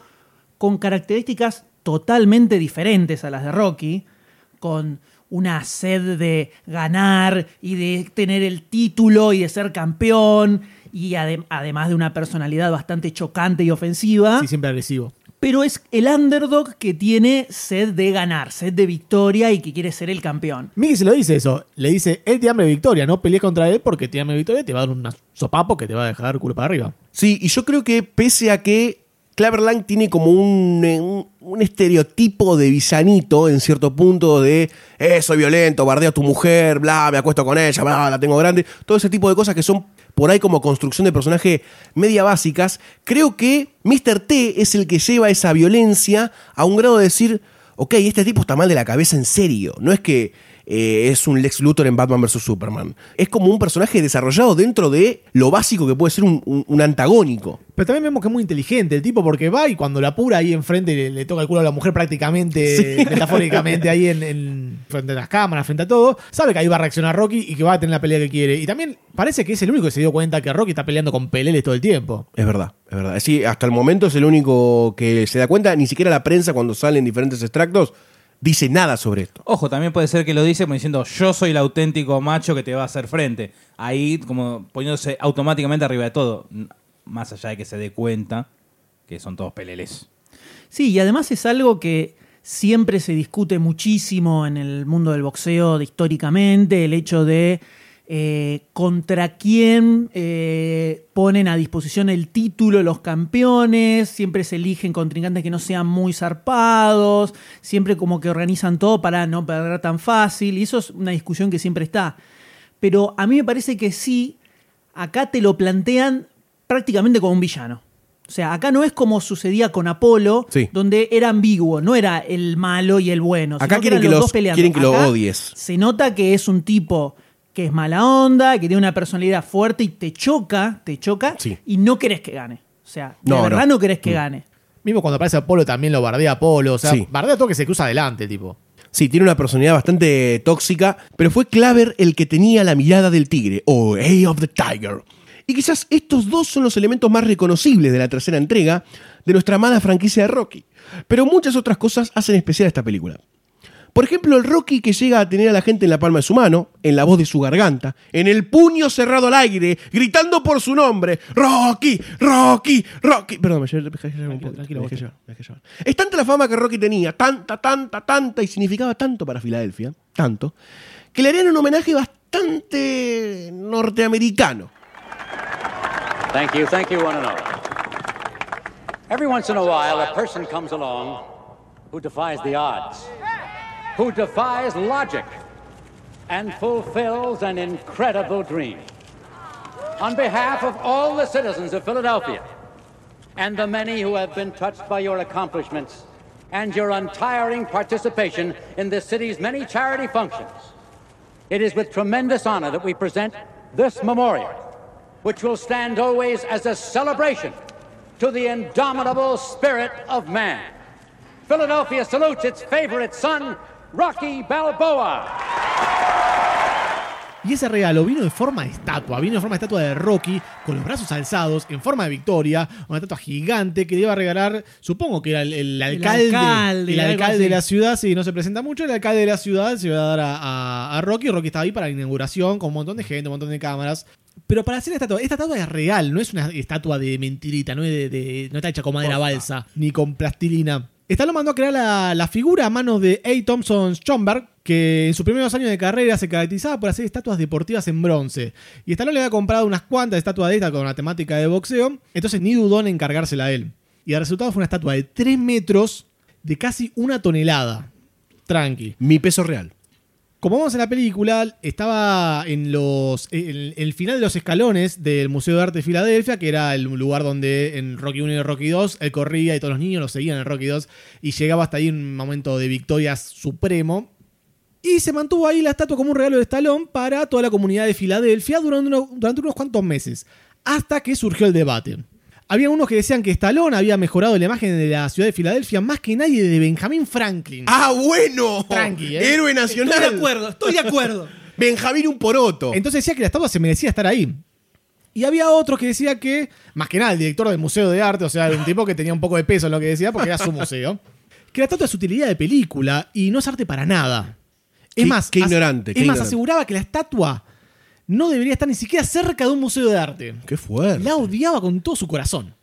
[SPEAKER 1] con características totalmente diferentes a las de Rocky, con una sed de ganar y de tener el título y de ser campeón, y ade- además de una personalidad bastante chocante y ofensiva
[SPEAKER 5] Sí, siempre agresivo.
[SPEAKER 1] Pero es el underdog que tiene sed de ganar, sed de victoria y que quiere ser el campeón.
[SPEAKER 5] Miki se lo dice eso. Le dice, él tiene hambre de victoria, no pelees contra él porque tiene hambre de victoria y te va a dar un sopapo que te va a dejar culo para arriba.
[SPEAKER 6] Sí, y yo creo que pese a que Claverlang tiene como un, eh, un- un estereotipo de villanito en cierto punto de eh, soy violento, bardeo a tu mujer, bla, me acuesto con ella, bla, la tengo grande, todo ese tipo de cosas que son por ahí como construcción de personaje media básicas, creo que Mr. T es el que lleva esa violencia a un grado de decir, ok, este tipo está mal de la cabeza en serio, no es que eh, es un Lex Luthor en Batman vs. Superman. Es como un personaje desarrollado dentro de lo básico que puede ser un, un- un antagónico.
[SPEAKER 5] Pero también vemos que es muy inteligente el tipo porque va y cuando la apura ahí enfrente le, le toca el culo a la mujer prácticamente, metafóricamente ahí en, en- frente a las cámaras, frente a todo, sabe que ahí va a reaccionar Rocky y que va a tener la pelea que quiere. Y también parece que es el único que se dio cuenta que Rocky está peleando con peleles todo el tiempo.
[SPEAKER 6] Es verdad, es verdad. Sí, hasta el momento es el único que se da cuenta, ni siquiera la prensa cuando salen diferentes extractos dice nada sobre esto.
[SPEAKER 7] Ojo, también puede ser que lo dice como diciendo yo soy el auténtico macho que te va a hacer frente. Ahí como poniéndose automáticamente arriba de todo. Más allá de que se dé cuenta que son todos peleles.
[SPEAKER 1] Sí, y además es algo que siempre se discute muchísimo en el mundo del boxeo de- históricamente, el hecho de eh, contra quién eh, ponen a disposición el título los campeones, siempre se eligen contrincantes que no sean muy zarpados, siempre como que organizan todo para no perder tan fácil, y eso es una discusión que siempre está. Pero a mí me parece que sí, acá te lo plantean prácticamente como un villano. O sea, acá no es como sucedía con Apolo,
[SPEAKER 6] Sí.
[SPEAKER 1] donde era ambiguo, no era el malo y el bueno.
[SPEAKER 6] Acá quieren
[SPEAKER 1] eran
[SPEAKER 6] que
[SPEAKER 1] los dos
[SPEAKER 6] quieren que lo odies.
[SPEAKER 1] Se nota que es un tipo que es mala onda, que tiene una personalidad fuerte y te choca, te choca,
[SPEAKER 6] Sí.
[SPEAKER 1] y no querés que gane. O sea, de
[SPEAKER 6] No,
[SPEAKER 1] verdad
[SPEAKER 6] no.
[SPEAKER 1] no, querés que
[SPEAKER 6] Mm.
[SPEAKER 1] gane.
[SPEAKER 5] Mismo cuando aparece Apolo también lo bardea Apolo. O sea,
[SPEAKER 6] Sí.
[SPEAKER 5] bardea todo que se cruza adelante, tipo.
[SPEAKER 6] Sí, tiene una personalidad bastante tóxica, pero fue Claver el que tenía la mirada del tigre, o Eye of the Tiger. Y quizás estos dos son los elementos más reconocibles de la tercera entrega de nuestra amada franquicia de Rocky. Pero muchas otras cosas hacen especial a esta película. Por ejemplo, el Rocky que llega a tener a la gente en la palma de su mano, en la voz de su garganta, en el puño cerrado al aire, gritando por su nombre. Rocky, Rocky, Rocky. Perdón, me llevar un poco.
[SPEAKER 5] tranquilo,
[SPEAKER 6] me dejé
[SPEAKER 5] vos.
[SPEAKER 6] llevar, me dejé llevar. Es tanta la fama que Rocky tenía, tanta, tanta, tanta, y significaba tanto para Filadelfia, tanto, que le harían un homenaje bastante norteamericano.
[SPEAKER 9] Thank you, thank you, one and all. Every once in a while, a person comes along who defies the odds, who defies logic, and fulfills an incredible dream. On behalf of all the citizens of Philadelphia, and the many who have been touched by your accomplishments and your untiring participation in the city's many charity functions, it is with tremendous honor that we present this memorial, which will stand always as a celebration to the indomitable spirit of man. Philadelphia salutes its favorite son, Rocky Balboa.
[SPEAKER 5] Y ese regalo vino de forma de estatua, vino de forma de estatua de Rocky, con los brazos alzados, en forma de victoria, una estatua gigante que le iba a regalar, supongo que era el, el alcalde,
[SPEAKER 1] alcalde,
[SPEAKER 5] el alcalde de la ciudad, si no se presenta mucho, el alcalde de la ciudad se iba a dar a, a- a Rocky, Rocky estaba ahí para la inauguración, con un montón de gente, un montón de cámaras. Pero para hacer la estatua, esta estatua es real, no es una estatua de mentirita, no, es de, de- no está hecha con madera balsa, ni con plastilina. Stallone mandó a crear la, figura a manos de A. Thompson Schomburg, que en sus primeros años de carrera se caracterizaba por hacer estatuas deportivas en bronce. Y Stallone le había comprado unas cuantas estatuas de estas con la temática de boxeo, entonces ni dudó en encargársela a él. Y el resultado fue una estatua de 3 metros de casi una tonelada. Tranqui.
[SPEAKER 6] Mi peso real.
[SPEAKER 5] Como vemos en la película, estaba en los el final de los escalones del Museo de Arte de Filadelfia, que era el lugar donde en Rocky 1 y Rocky 2 él corría y todos los niños lo seguían en Rocky 2 y llegaba hasta ahí un momento de victoria supremo. Y se mantuvo ahí la estatua como un regalo de Stallone para toda la comunidad de Filadelfia durante, uno- durante unos cuantos meses, hasta que surgió el debate. Había unos que decían que Stallone había mejorado la imagen de la ciudad de Filadelfia más que nadie de Benjamin Franklin.
[SPEAKER 6] ¡Ah, bueno!
[SPEAKER 5] Tranqui, ¿eh?
[SPEAKER 6] Héroe nacional.
[SPEAKER 1] Estoy de acuerdo, estoy de acuerdo.
[SPEAKER 6] Benjamín un poroto.
[SPEAKER 5] Entonces decía que la estatua se merecía estar ahí. Y había otros que decía que, más que nada, el director del Museo de Arte, o sea, un tipo que tenía un poco de peso en lo que decía porque era su museo, que la estatua es utilidad de película y no es arte para nada. Es
[SPEAKER 6] Qué-
[SPEAKER 5] más,
[SPEAKER 6] qué ignorante,
[SPEAKER 5] Es
[SPEAKER 6] qué
[SPEAKER 5] más,
[SPEAKER 6] ignorante.
[SPEAKER 5] aseguraba que la estatua no debería estar ni siquiera cerca de un museo de arte.
[SPEAKER 6] Qué fuerte.
[SPEAKER 5] La odiaba con todo su corazón.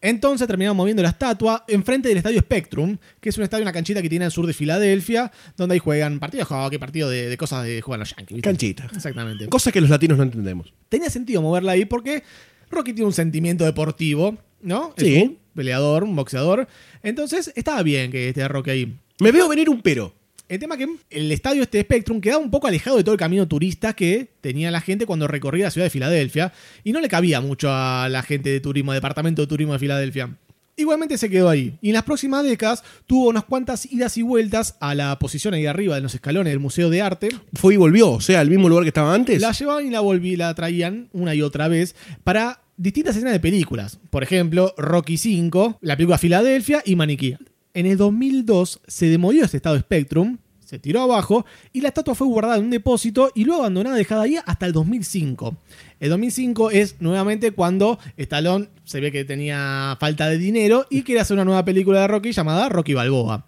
[SPEAKER 5] Entonces terminaron moviendo la estatua enfrente del estadio Spectrum, que es un estadio, una canchita que tiene al sur de Filadelfia, donde ahí juegan partidos de hockey, partidos de, de cosas de juegan los Yankees. ¿viste?
[SPEAKER 6] Canchita.
[SPEAKER 5] Exactamente.
[SPEAKER 6] Cosas que los latinos no entendemos.
[SPEAKER 5] Tenía sentido moverla ahí porque Rocky tiene un sentimiento deportivo, ¿no? Es
[SPEAKER 6] Sí.
[SPEAKER 5] un peleador, un boxeador. Entonces estaba bien que esté Rocky ahí.
[SPEAKER 6] Me veo venir un pero.
[SPEAKER 5] El tema que el estadio este Spectrum quedaba un poco alejado de todo el camino turista que tenía la gente cuando recorría la ciudad de Filadelfia y no le cabía mucho a la gente de turismo, departamento de turismo de Filadelfia. Igualmente se quedó ahí y en las próximas décadas tuvo unas cuantas idas y vueltas a la posición ahí arriba de los escalones del Museo de Arte.
[SPEAKER 6] Fue y volvió, o sea, al mismo lugar que estaba antes.
[SPEAKER 5] La llevaban y la volví, la traían una y otra vez para distintas escenas de películas. Por ejemplo, Rocky V, la película Filadelfia y Maniquí. En el 2002 se demolió este estado Spectrum, se tiró abajo y la estatua fue guardada en un depósito y luego abandonada, dejada ahí hasta el 2005. El 2005 es nuevamente cuando Stallone se ve que tenía falta de dinero y quiere hacer una nueva película de Rocky llamada Rocky Balboa.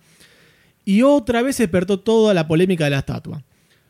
[SPEAKER 5] Y otra vez despertó toda la polémica de la estatua.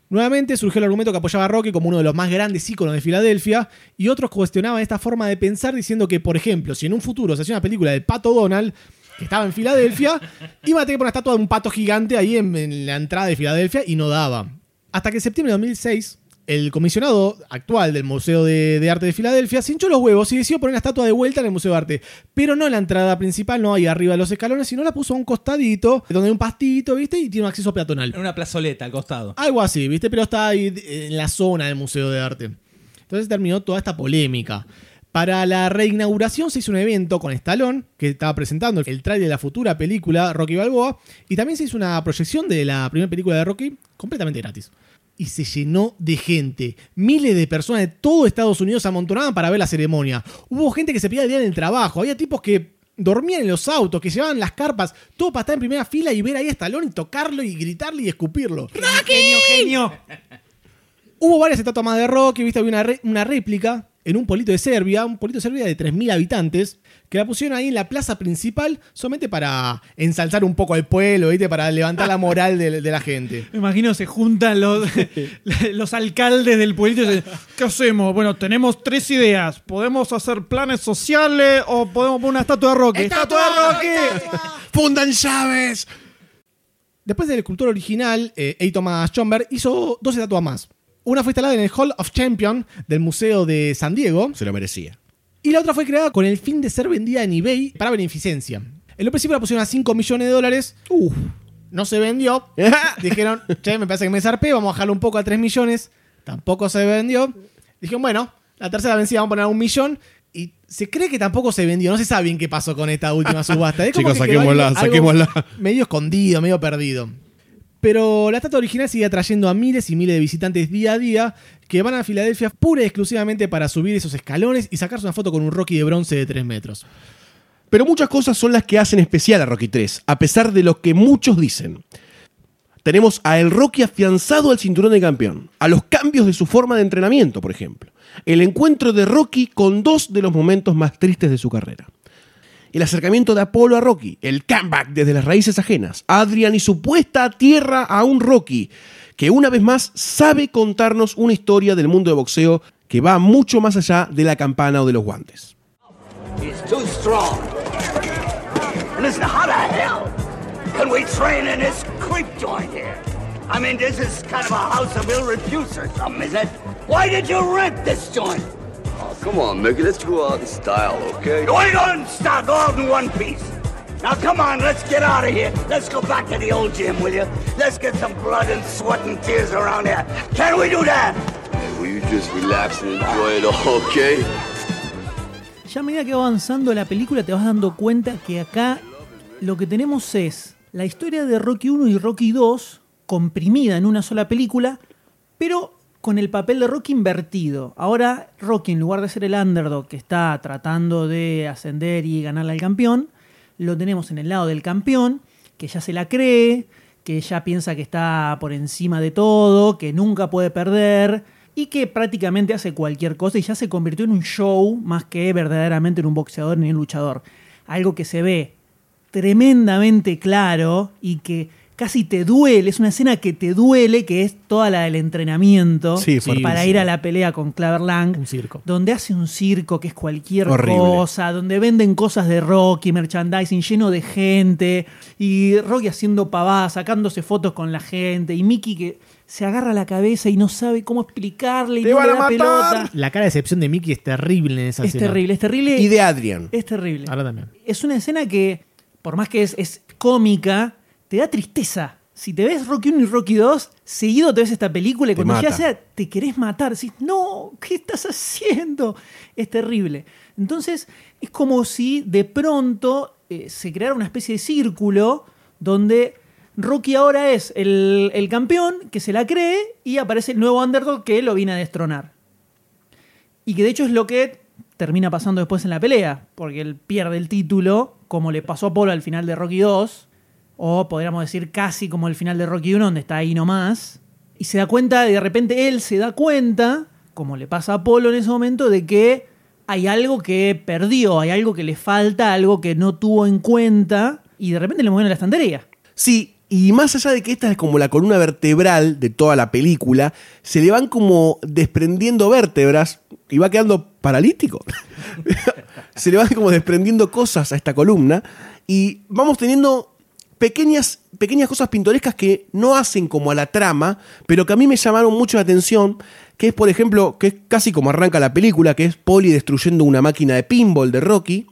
[SPEAKER 5] Nuevamente surgió el argumento que apoyaba a Rocky como uno de los más grandes íconos de Filadelfia y otros cuestionaban esta forma de pensar diciendo que, por ejemplo, si en un futuro se hacía una película del Pato Donald, que estaba en Filadelfia, iba a tener que poner una estatua de un pato gigante ahí en, en la entrada de Filadelfia y no daba. Hasta que en septiembre de 2006, el comisionado actual del Museo de, de Arte de Filadelfia se hinchó los huevos y decidió poner la estatua de vuelta en el Museo de Arte. Pero no en la entrada principal, no ahí arriba de los escalones, sino la puso a un costadito, donde hay un pastito, ¿viste? Y tiene un acceso peatonal.
[SPEAKER 7] En una plazoleta al costado.
[SPEAKER 5] Algo así, ¿viste? Pero está ahí en la zona del Museo de Arte. Entonces terminó toda esta polémica. Para la reinauguración se hizo un evento con Stallone, que estaba presentando el trailer de la futura película Rocky Balboa, y también se hizo una proyección de la primera película de Rocky completamente gratis. Y se llenó de gente. Miles de personas de todo Estados Unidos se amontonaban para ver la ceremonia. Hubo gente que se pedía el día del trabajo. Había tipos que dormían en los autos, que llevaban las carpas, todo para estar en primera fila y ver ahí a Stallone y tocarlo y gritarle y escupirlo.
[SPEAKER 1] Genio, genio.
[SPEAKER 5] Hubo varias estatuas más de Rocky, viste, había una, una réplica en un pueblito de Serbia, un pueblito de Serbia de 3.000 habitantes, que la pusieron ahí en la plaza principal solamente para ensalzar un poco al pueblo, ¿viste? para levantar la moral de, de la gente.
[SPEAKER 1] Me imagino se juntan los, los alcaldes del pueblito y dicen, ¿qué hacemos? Bueno, tenemos tres ideas. ¿Podemos hacer planes sociales o podemos poner una estatua de Rocky? ¡Estatua de Rocky!
[SPEAKER 6] ¡Fundan llaves!
[SPEAKER 5] Después del escultor original, eh, A. Thomas Schomburg hizo dos estatuas más. Una fue instalada en el Hall of Champions del Museo de San Diego
[SPEAKER 6] Se lo merecía.
[SPEAKER 5] y la otra fue creada con el fin de ser vendida en eBay para beneficencia. En un principio la pusieron a 5 millones de dólares. Uf, no se vendió. Dijeron, che, me parece que me zarpé, vamos a bajarlo un poco a 3 millones. Tampoco se vendió. Dijeron, bueno, la tercera vencida vamos a poner a un millón. Y se cree que tampoco se vendió. No se sabe bien qué pasó con esta última subasta. Es como
[SPEAKER 6] Chicos,
[SPEAKER 5] que
[SPEAKER 6] saquémosla,
[SPEAKER 5] algo-
[SPEAKER 6] saquémosla.
[SPEAKER 5] Medio escondido, medio perdido. Pero la estatua original sigue atrayendo a miles y miles de visitantes día a día que van a Filadelfia pura y exclusivamente para subir esos escalones y sacarse una foto con un Rocky de bronce de 3 metros.
[SPEAKER 6] Pero muchas cosas son las que hacen especial a Rocky 3, a pesar de lo que muchos dicen. Tenemos a el Rocky afianzado al cinturón de campeón, a los cambios de su forma de entrenamiento, por ejemplo. El encuentro de Rocky con dos de los momentos más tristes de su carrera. El acercamiento de Apolo a Rocky, el comeback desde las raíces ajenas, Adrian y su puesta tierra a un Rocky, que una vez más sabe contarnos una historia del mundo de boxeo que va mucho más allá de la campana o de los guantes.
[SPEAKER 4] I mean, this is kind of a house of ill repute something, isn't it? Why did you rent this joint?
[SPEAKER 3] Oh, come on, Mickey, let's go out in style, okay?
[SPEAKER 4] You ain't gonna start go out in one piece. Now come on, let's get out of here. Let's go back to the old gym, will you? Let's get some blood and sweat and tears around here. Can we do that?
[SPEAKER 3] Hey, will you just relax and enjoy it all, okay?
[SPEAKER 1] Ya a medida que va avanzando la película te vas dando cuenta que acá lo que tenemos es la historia de Rocky 1 y Rocky 2 comprimida en una sola película, pero con el papel de Rocky invertido. Ahora Rocky, en lugar de ser el underdog que está tratando de ascender y ganarle al campeón, lo tenemos en el lado del campeón, que ya se la cree, que ya piensa que está por encima de todo, que nunca puede perder y que prácticamente hace cualquier cosa y ya se convirtió en un show más que verdaderamente en un boxeador ni un luchador. Algo que se ve tremendamente claro y que casi te duele, es una escena que te duele, que es toda la del entrenamiento
[SPEAKER 6] Sí,
[SPEAKER 5] Sí,
[SPEAKER 1] para
[SPEAKER 5] sí.
[SPEAKER 1] ir a la pelea con Claver Lang.
[SPEAKER 5] Un circo.
[SPEAKER 1] Donde hace un circo que es cualquier
[SPEAKER 6] Horrible.
[SPEAKER 1] cosa, donde venden cosas de Rocky, merchandising lleno de gente, y Rocky haciendo pavadas, sacándose fotos con la gente, y Mickey que se agarra la cabeza y no sabe cómo explicarle y
[SPEAKER 6] ¡Te
[SPEAKER 1] no
[SPEAKER 6] van
[SPEAKER 1] le
[SPEAKER 6] a
[SPEAKER 1] da
[SPEAKER 6] matar!
[SPEAKER 1] pelota.
[SPEAKER 5] La cara de decepción de Mickey es terrible en esa
[SPEAKER 1] Es
[SPEAKER 5] escena.
[SPEAKER 1] terrible, es terrible.
[SPEAKER 6] Y de Adrian.
[SPEAKER 1] Es terrible.
[SPEAKER 5] Ahora también.
[SPEAKER 1] Es una escena que, por más que es, es cómica, te da tristeza. Si te ves Rocky 1 y Rocky 2, seguido te ves esta película y
[SPEAKER 6] Te
[SPEAKER 1] cuando ya sea te querés matar, decís, no, ¿qué estás haciendo? Es terrible. Entonces, es como si de pronto eh, se creara una especie de círculo donde Rocky ahora es el, el campeón que se la cree y aparece el nuevo underdog que lo viene a destronar. Y que de hecho es lo que termina pasando después en la pelea, porque él pierde el título, como le pasó a Polo al final de Rocky 2, o podríamos decir casi como el final de Rocky 1, donde está ahí nomás, y se da cuenta, y de repente él se da cuenta, como le pasa a Polo en ese momento, de que hay algo que perdió, hay algo que le falta, algo que no tuvo en cuenta, y de repente le mueven la estantería.
[SPEAKER 6] Sí, y más allá de que esta es como la columna vertebral de toda la película, se le van como desprendiendo vértebras y va quedando paralítico. se le van como desprendiendo cosas a esta columna y vamos teniendo pequeñas, pequeñas cosas pintorescas que no hacen como a la trama, pero que a mí me llamaron mucho la atención, que es por ejemplo, que es casi como arranca la película, que es Polly destruyendo una máquina de pinball de Rocky,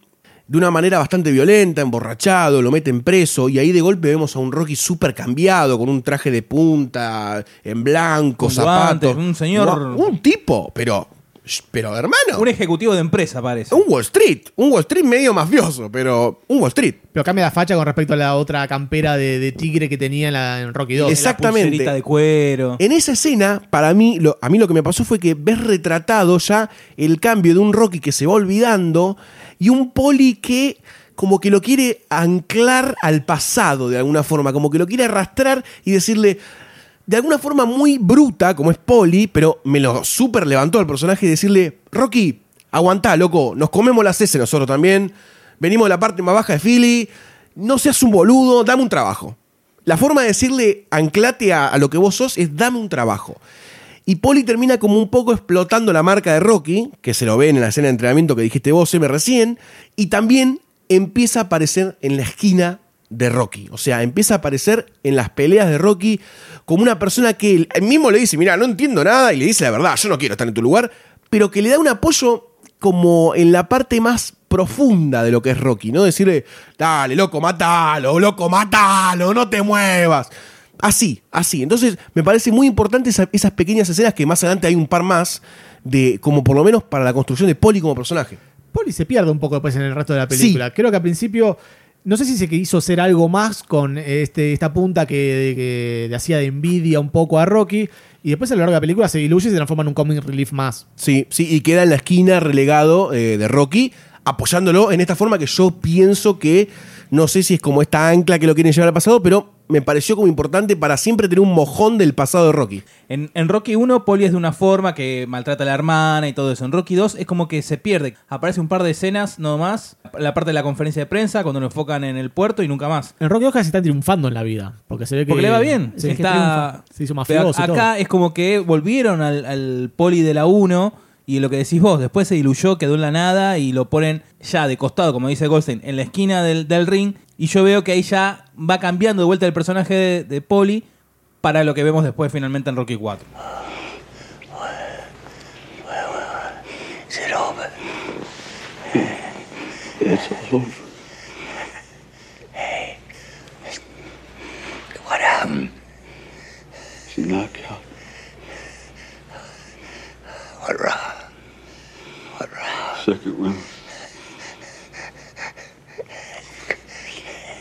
[SPEAKER 6] de una manera bastante violenta, emborrachado, lo meten preso y ahí de golpe vemos a un Rocky súper cambiado, con un traje de punta, en blanco, zapatos.
[SPEAKER 7] un señor-
[SPEAKER 6] Un tipo, pero, pero hermano,
[SPEAKER 7] Un ejecutivo de empresa parece.
[SPEAKER 6] un Wall Street, un Wall Street medio mafioso, pero un Wall Street.
[SPEAKER 5] Pero cambia la facha con respecto a la otra campera de, de tigre que tenía en, la, en Rocky 2.
[SPEAKER 6] Exacto. exactamente.
[SPEAKER 7] Pulserita de cuero.
[SPEAKER 6] En esa escena, para mí, lo, a mí lo que me pasó fue que ves retratado ya el cambio de un Rocky que se va olvidando y un Poli que como que lo quiere anclar al pasado de alguna forma, como que lo quiere arrastrar y decirle, de alguna forma muy bruta, como es Poli, pero me lo súper levantó al personaje y decirle, Rocky, aguantá, loco, nos comemos las S nosotros también, venimos de la parte más baja de Philly, no seas un boludo, dame un trabajo. La forma de decirle anclate a, lo que vos sos es dame un trabajo. Y Poli termina como un poco explotando la marca de Rocky, que se lo ve en la escena de entrenamiento que dijiste vos, M, recién, y también empieza a aparecer en la esquina de Rocky. O sea, empieza a aparecer en las peleas de Rocky como una persona que él mismo le dice, mira, no entiendo nada, y le dice la verdad, yo no quiero estar en tu lugar, pero que le da un apoyo como en la parte más profunda de lo que es Rocky, ¿no? Decirle, dale, loco, matalo, loco, matalo, no te muevas. Así, así. Entonces, me parece muy importante esa- esas pequeñas escenas que más adelante hay un par más, de como por lo menos para la construcción de Poli como personaje.
[SPEAKER 5] Poli se pierde un poco después en el resto de la película. Creo que al principio, no sé si se quiso hacer algo más con este, esta punta que, que le hacía de envidia un poco a Rocky. Y después a lo largo de la película se diluye y se transforma en un comic relief más.
[SPEAKER 6] Sí, sí, y queda en la esquina relegado eh, de Rocky, apoyándolo en esta forma que yo pienso que, no sé si es como esta ancla que lo quieren llevar al pasado, pero me pareció como importante para siempre tener un mojón del pasado de Rocky.
[SPEAKER 7] En, en Rocky 1, Poli es de una forma que maltrata a la hermana y todo eso. En Rocky 2 es como que se pierde. Aparece un par de escenas nomás. La parte de la conferencia de prensa, cuando lo enfocan en el puerto y nunca más.
[SPEAKER 5] En Rocky Oscar se está triunfando en la vida. Porque se ve que.
[SPEAKER 7] Porque le va bien.
[SPEAKER 5] Que
[SPEAKER 7] Está-.
[SPEAKER 5] Se hizo
[SPEAKER 7] Pero
[SPEAKER 5] mafioso. y todo.
[SPEAKER 7] acá es como que volvieron al, al Poli de la 1 y lo que decís vos, después se diluyó, quedó en la nada y lo ponen ya de costado, como dice Goldstein, en la esquina del, del ring. Y yo veo que ahí ya va cambiando de vuelta el personaje de, de Poli para lo que vemos después finalmente en Rocky 4.
[SPEAKER 4] Is it over?
[SPEAKER 3] It's all over.
[SPEAKER 4] What happened?
[SPEAKER 3] She knocked out.
[SPEAKER 4] What round?
[SPEAKER 3] Second round.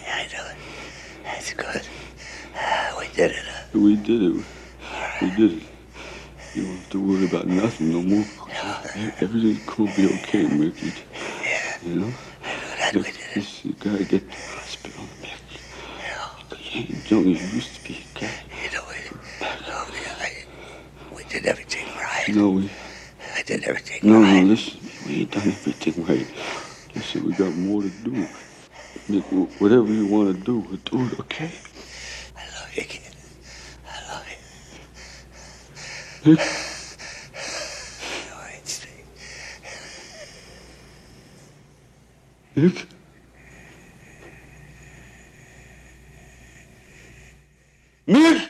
[SPEAKER 4] I know it. That's good. Ah, we did it. huh?
[SPEAKER 3] We did it. We did it. You don't have to worry about nothing no more. Everything's gonna be okay, Mickey. Yeah. You know?
[SPEAKER 4] I That we did it.
[SPEAKER 3] You gotta get to the hospital, Mickey. Young as you used to be, okay?
[SPEAKER 4] You know, we, no, we, I, we did everything right.
[SPEAKER 3] No, we,
[SPEAKER 4] I did everything
[SPEAKER 3] no,
[SPEAKER 4] right.
[SPEAKER 3] no, listen. We ain't done everything right. Listen, we got more to do. Mick, whatever you wanna do, we'll do it, okay?
[SPEAKER 4] I love you, kid. I love you.
[SPEAKER 3] Mick,
[SPEAKER 4] All right,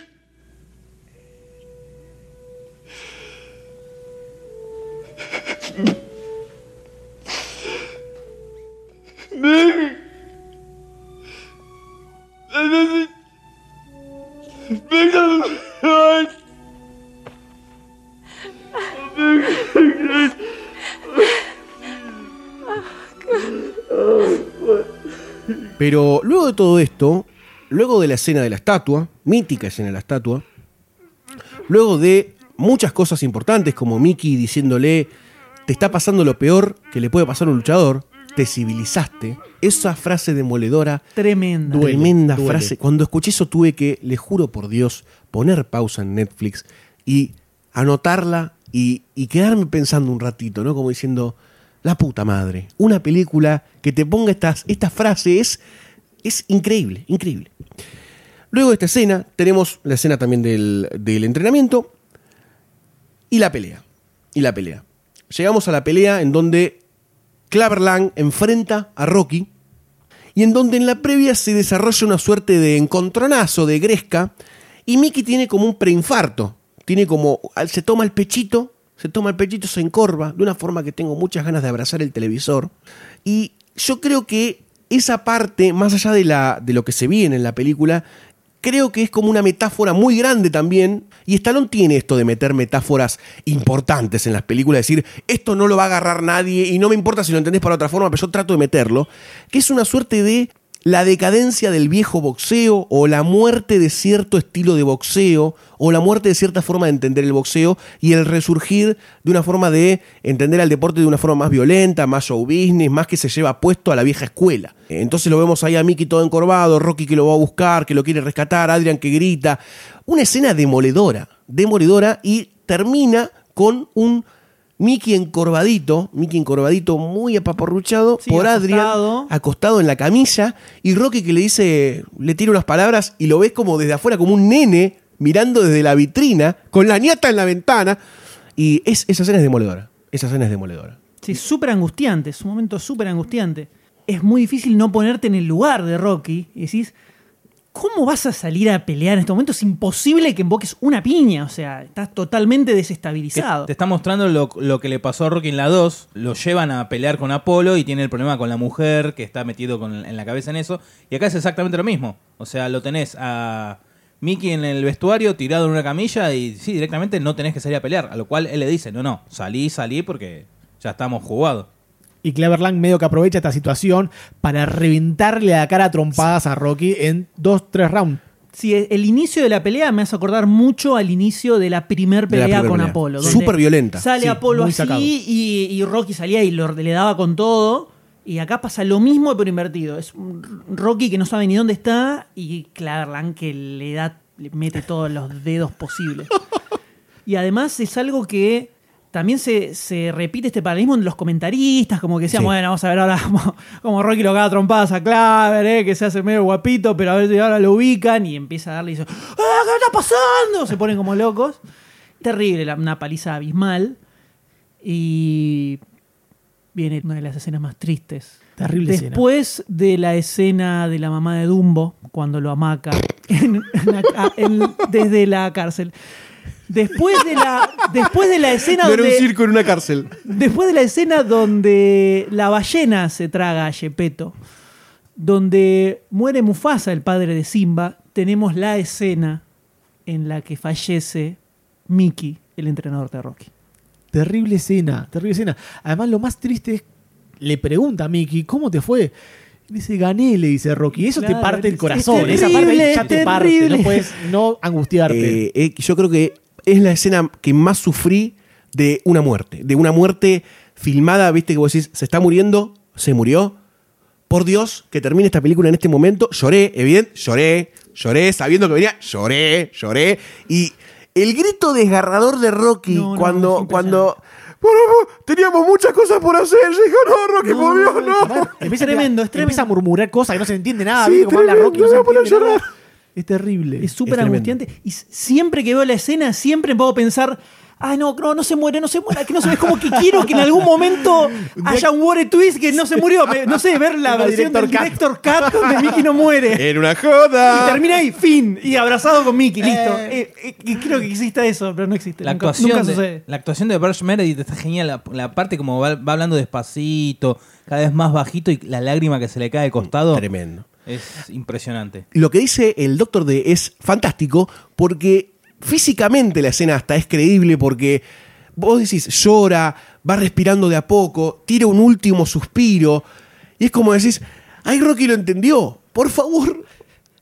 [SPEAKER 6] Pero luego de todo esto, luego de la escena de la estatua, mítica escena de la estatua, luego de muchas cosas importantes como Mickey diciéndole, te está pasando lo peor que le puede pasar a un luchador, te civilizaste, esa frase demoledora,
[SPEAKER 1] Tremenda.
[SPEAKER 5] Duele,
[SPEAKER 6] tremenda
[SPEAKER 5] duele.
[SPEAKER 6] frase. Cuando escuché eso tuve que, le juro por Dios, poner pausa en Netflix y anotarla y, y quedarme pensando un ratito, ¿no? Como diciendo, la puta madre, una película que te ponga estas, esta frase es, es increíble, increíble. Luego de esta escena, tenemos la escena también del, del entrenamiento y la pelea. Y la pelea. Llegamos a la pelea en donde Claver Lang enfrenta a Rocky y en donde en la previa se desarrolla una suerte de encontronazo de Gresca y Mickey tiene como un preinfarto. Tiene como, se toma el pechito, se toma el pechito, se encorva de una forma que tengo muchas ganas de abrazar el televisor. Y yo creo que esa parte, más allá de, la, de lo que se viene en la película, creo que es como una metáfora muy grande también. Y Stallone tiene esto de meter metáforas importantes en las películas, decir, esto no lo va a agarrar nadie y no me importa si lo entendés para otra forma, pero yo trato de meterlo. Que es una suerte de la decadencia del viejo boxeo o la muerte de cierto estilo de boxeo o la muerte de cierta forma de entender el boxeo y el resurgir de una forma de entender al deporte de una forma más violenta, más show business, más que se lleva puesto a la vieja escuela. Entonces lo vemos ahí a Mickey todo encorvado, Rocky que lo va a buscar, que lo quiere rescatar, Adrian que grita. Una escena demoledora, demoledora y termina con un Mickey encorvadito, Mickey encorvadito muy apaporruchado
[SPEAKER 1] Sí,
[SPEAKER 6] por
[SPEAKER 1] acostado.
[SPEAKER 6] Adrian, acostado en la camilla, y Rocky que le dice, le tira unas palabras y lo ves como desde afuera, como un nene mirando desde la vitrina, con la niata en la ventana, y es, esa escena es demoledora, esa escena es demoledora.
[SPEAKER 1] Sí, súper angustiante, es un momento súper angustiante. Es muy difícil no ponerte en el lugar de Rocky y decís, ¿cómo vas a salir a pelear en este momento? Es imposible que invoques una piña, o sea, estás totalmente desestabilizado.
[SPEAKER 7] te está mostrando lo, lo que le pasó a Rocky en la 2. Lo llevan a pelear con Apolo y tiene el problema con la mujer que está metido en la cabeza en eso. Y acá es exactamente lo mismo. O sea, lo tenés a Mickey en el vestuario tirado en una camilla y sí, directamente no tenés que salir a pelear. A lo cual él le dice, no, no, salí, salí porque ya estamos jugados.
[SPEAKER 5] Y Cleverland medio que aprovecha esta situación para reventarle la cara a trompadas a Rocky en dos, tres rounds.
[SPEAKER 1] Sí, el inicio de la pelea me hace acordar mucho al inicio de la primer
[SPEAKER 6] la
[SPEAKER 1] pelea
[SPEAKER 6] primer
[SPEAKER 1] con
[SPEAKER 6] pelea.
[SPEAKER 1] Apolo.
[SPEAKER 6] Súper violenta.
[SPEAKER 1] Sale
[SPEAKER 5] Sí,
[SPEAKER 1] Apolo así y, y Rocky salía y lo- le daba con todo. Y acá pasa lo mismo pero invertido. Es un Rocky que no sabe ni dónde está y Cleverland que le da, le mete todos los dedos posibles. Y además es algo que también se, se repite este paradigma en los comentaristas, como que decían,
[SPEAKER 6] Sí.
[SPEAKER 1] bueno, vamos a ver ahora cómo Rocky lo caga trompadas a Claver, eh, que se hace medio guapito, pero a ver si ahora lo ubican y empieza a darle y dice, ¡Ah, qué está pasando! Se ponen como locos. Terrible, la- una paliza abismal. Y viene una de las escenas más tristes.
[SPEAKER 5] Terrible escena.
[SPEAKER 1] Después de la escena de la mamá de Dumbo, cuando lo amaca en- en la ca- en- desde la cárcel. Después de la, después de la escena
[SPEAKER 6] No era un
[SPEAKER 1] donde,
[SPEAKER 6] circo en una cárcel.
[SPEAKER 1] después de la escena donde la ballena se traga a Gepetto, donde muere Mufasa, el padre de Simba, tenemos la escena en la que fallece Mickey, el entrenador de Rocky.
[SPEAKER 5] Terrible escena, terrible escena. Además, lo más triste es, le pregunta a Mickey, ¿cómo te fue? Dice, gané, le dice Rocky. Eso te parte el corazón.
[SPEAKER 1] es
[SPEAKER 5] Esa parte ya
[SPEAKER 1] terrible,
[SPEAKER 5] te parte.
[SPEAKER 1] terrible.
[SPEAKER 5] No puedes no angustiarte.
[SPEAKER 6] Eh, eh, yo creo que es la escena que más sufrí de una muerte. De una muerte filmada, viste, que vos decís, se está muriendo, se murió. Por Dios, que termine esta película en este momento. Lloré, evidente, lloré, lloré, sabiendo que venía, lloré, lloré. Y el grito desgarrador de Rocky
[SPEAKER 1] No, no,
[SPEAKER 6] cuando, cuando bueno, teníamos muchas cosas por hacer. Yo dije, no, Rocky, por Dios, no.
[SPEAKER 5] Empieza,
[SPEAKER 1] tremendo,
[SPEAKER 5] a,
[SPEAKER 1] es tremendo.
[SPEAKER 5] empieza a murmurar cosas que no se entiende nada.
[SPEAKER 6] Sí,
[SPEAKER 5] ¿viste cómo habla
[SPEAKER 6] tremendo,
[SPEAKER 5] Rocky? No
[SPEAKER 6] me
[SPEAKER 5] se
[SPEAKER 6] voy a poner a
[SPEAKER 5] entiende nada. Es terrible.
[SPEAKER 1] Es súper angustiante. Y siempre que veo la escena, siempre puedo pensar, ay, no, no, no se muere, no se muere, que no se Es como que quiero que en algún momento haya un War Twist que no se murió. No sé, ver la versión
[SPEAKER 5] director
[SPEAKER 1] del
[SPEAKER 5] cut.
[SPEAKER 1] Director Cut donde Mickey no muere.
[SPEAKER 6] Era una
[SPEAKER 1] Y
[SPEAKER 6] joda.
[SPEAKER 1] termina ahí, fin, y abrazado con Mickey, listo. Eh, eh, y creo que exista eso, pero no existe.
[SPEAKER 7] La
[SPEAKER 1] nunca,
[SPEAKER 7] actuación,
[SPEAKER 1] nunca
[SPEAKER 7] de, la actuación de Burge Meredith está genial. La, la parte como va, va hablando despacito, cada vez más bajito y la lágrima que se le cae de costado
[SPEAKER 6] Tremendo.
[SPEAKER 7] Es impresionante.
[SPEAKER 6] lo que dice el Doctor D es fantástico porque físicamente la escena hasta es creíble porque vos decís, llora, va respirando de a poco, tira un último suspiro y es como decís, ay Rocky lo entendió, por favor,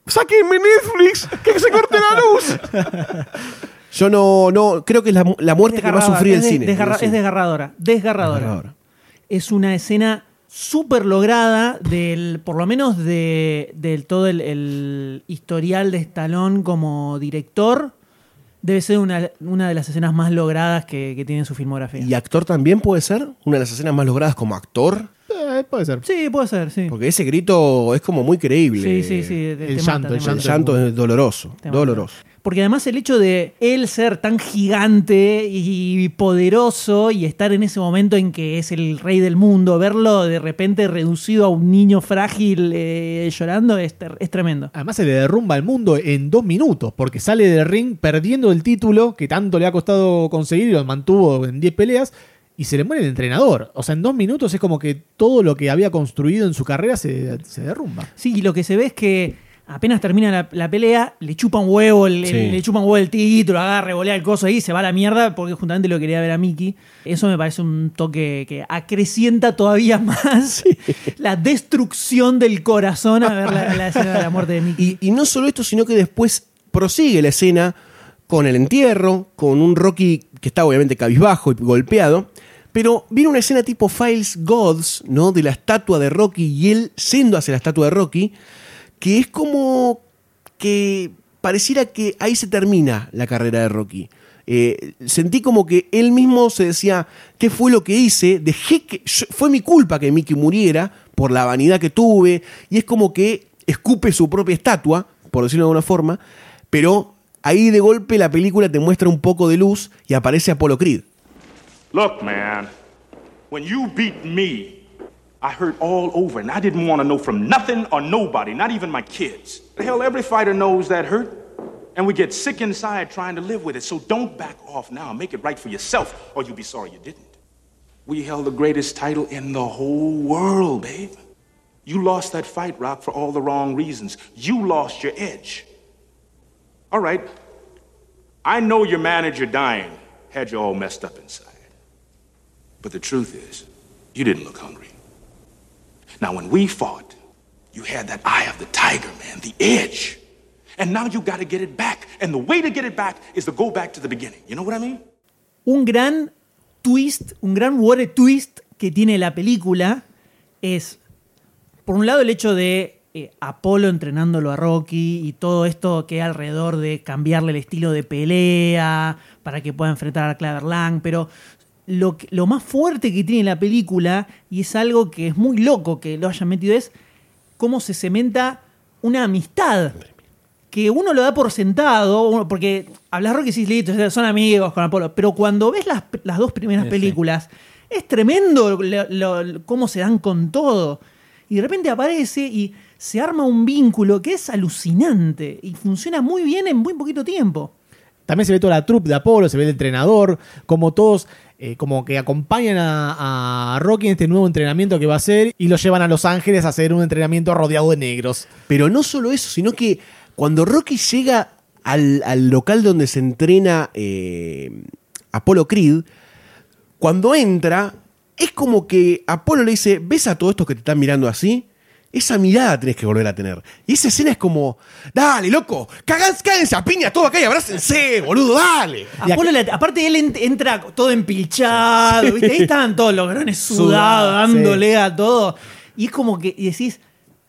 [SPEAKER 6] sáquenme Netflix, que se corte la luz. Yo no, no, creo que es la, la muerte que sufrí del
[SPEAKER 1] es de-
[SPEAKER 6] cine.
[SPEAKER 1] desgarra- es desgarradora. Desgarradora. Es una escena súper lograda del, por lo menos de, del todo el, el historial de Stallone como director. Debe ser una, una de las escenas más logradas que, que tiene en su filmografía.
[SPEAKER 6] ¿Y actor también puede ser? Una de las escenas más logradas como actor.
[SPEAKER 5] Eh, puede ser.
[SPEAKER 1] Sí, puede ser, sí.
[SPEAKER 6] Porque ese grito es como muy creíble.
[SPEAKER 1] Sí, sí, sí. te-
[SPEAKER 5] El
[SPEAKER 1] te
[SPEAKER 5] llanto,
[SPEAKER 1] mata,
[SPEAKER 5] el
[SPEAKER 1] te
[SPEAKER 6] El llanto es doloroso,
[SPEAKER 1] Te mata.
[SPEAKER 6] doloroso.
[SPEAKER 1] Porque además el hecho de él ser tan gigante y poderoso y estar en ese momento en que es el rey del mundo, verlo de repente reducido a un niño frágil eh, llorando es, ter- es tremendo.
[SPEAKER 5] Además se le derrumba el mundo en dos minutos, porque sale del ring perdiendo el título que tanto le ha costado conseguir y lo mantuvo en 10 peleas, y se le muere el entrenador. O sea, en dos minutos es como que todo lo que había construido en su carrera se, se derrumba.
[SPEAKER 1] Sí, y lo que se ve es que apenas termina la, la pelea, le chupa un huevo, el, el-
[SPEAKER 6] Sí.
[SPEAKER 1] le chupa un huevo el título, agarra, revolea el coso ahí, se va a la mierda porque justamente lo quería ver a Mickey. Eso me parece un toque que acrecienta todavía más la destrucción del corazón a ver la, la escena de la muerte de Mickey.
[SPEAKER 6] Y, y no solo esto, sino que después prosigue la escena con el entierro, con un Rocky que está obviamente cabizbajo y golpeado. Pero viene una escena tipo Files Gods, ¿no? De la estatua de Rocky y él yendo hacia la estatua de Rocky, que es como que pareciera que ahí se termina la carrera de Rocky. Eh, sentí como que él mismo se decía, ¿qué fue lo que hice? Dejé que, fue mi culpa que Mickey muriera por la vanidad que tuve, y es como que escupe su propia estatua, por decirlo de alguna forma, pero ahí de golpe la película te muestra un poco de luz y aparece Apollo Creed.
[SPEAKER 10] Look, man, when you beat me, I hurt all over, and I didn't want to know from nothing or nobody, not even my kids. Hell, every fighter knows that hurt, and we get sick inside trying to live with it. So don't back off now. Make it right for yourself, or you'll be sorry you didn't. We held the greatest title in the whole world, babe. You lost that fight, Rock, for all the wrong reasons. You lost your edge. All right. I know your manager dying had you all messed up inside. But the truth is, you didn't look hungry. Now, when we fought, you had that eye of the tiger, man, the edge. And now you got to get it back. And the way to get it back is to go back to the beginning. You know what I mean?
[SPEAKER 1] Un gran twist, un gran word twist que tiene la película es, por un lado, el hecho de eh, Apolo entrenándolo a Rocky y todo esto que hay alrededor de cambiarle el estilo de pelea para que pueda enfrentar a Claver Lang, pero lo, lo más fuerte que tiene la película, y es algo que es muy loco que lo hayan metido, es cómo se cementa una amistad que uno lo da por sentado, porque hablas Rocky y listo, son amigos con Apolo, pero cuando ves las, las dos primeras
[SPEAKER 7] Sí, sí.
[SPEAKER 1] películas, es tremendo lo- lo- lo- cómo se dan con todo. Y de repente aparece y se arma un vínculo que es alucinante y funciona muy bien en muy poquito tiempo.
[SPEAKER 5] También se ve toda la troupe de Apolo, se ve el entrenador, como todos eh, como que acompañan a, Rocky en este nuevo entrenamiento que va a hacer y lo llevan a Los Ángeles a hacer un entrenamiento rodeado de negros.
[SPEAKER 6] Pero no solo eso, sino que cuando Rocky llega al, al local donde se entrena eh, Apolo Creed, cuando entra, es como que Apolo le dice, ¿ves a todos estos que te están mirando así? Esa mirada tenés que volver a tener. Y esa escena es como, dale, loco, cagán, cáguense a piña todo acá y abrácense, boludo, dale.
[SPEAKER 1] Apolo, la- aparte él ent- entra todo empilchado, ¿viste? ahí estaban todos los grones sudados,
[SPEAKER 5] Sudado,
[SPEAKER 1] dándole a todo. Y es como que y decís,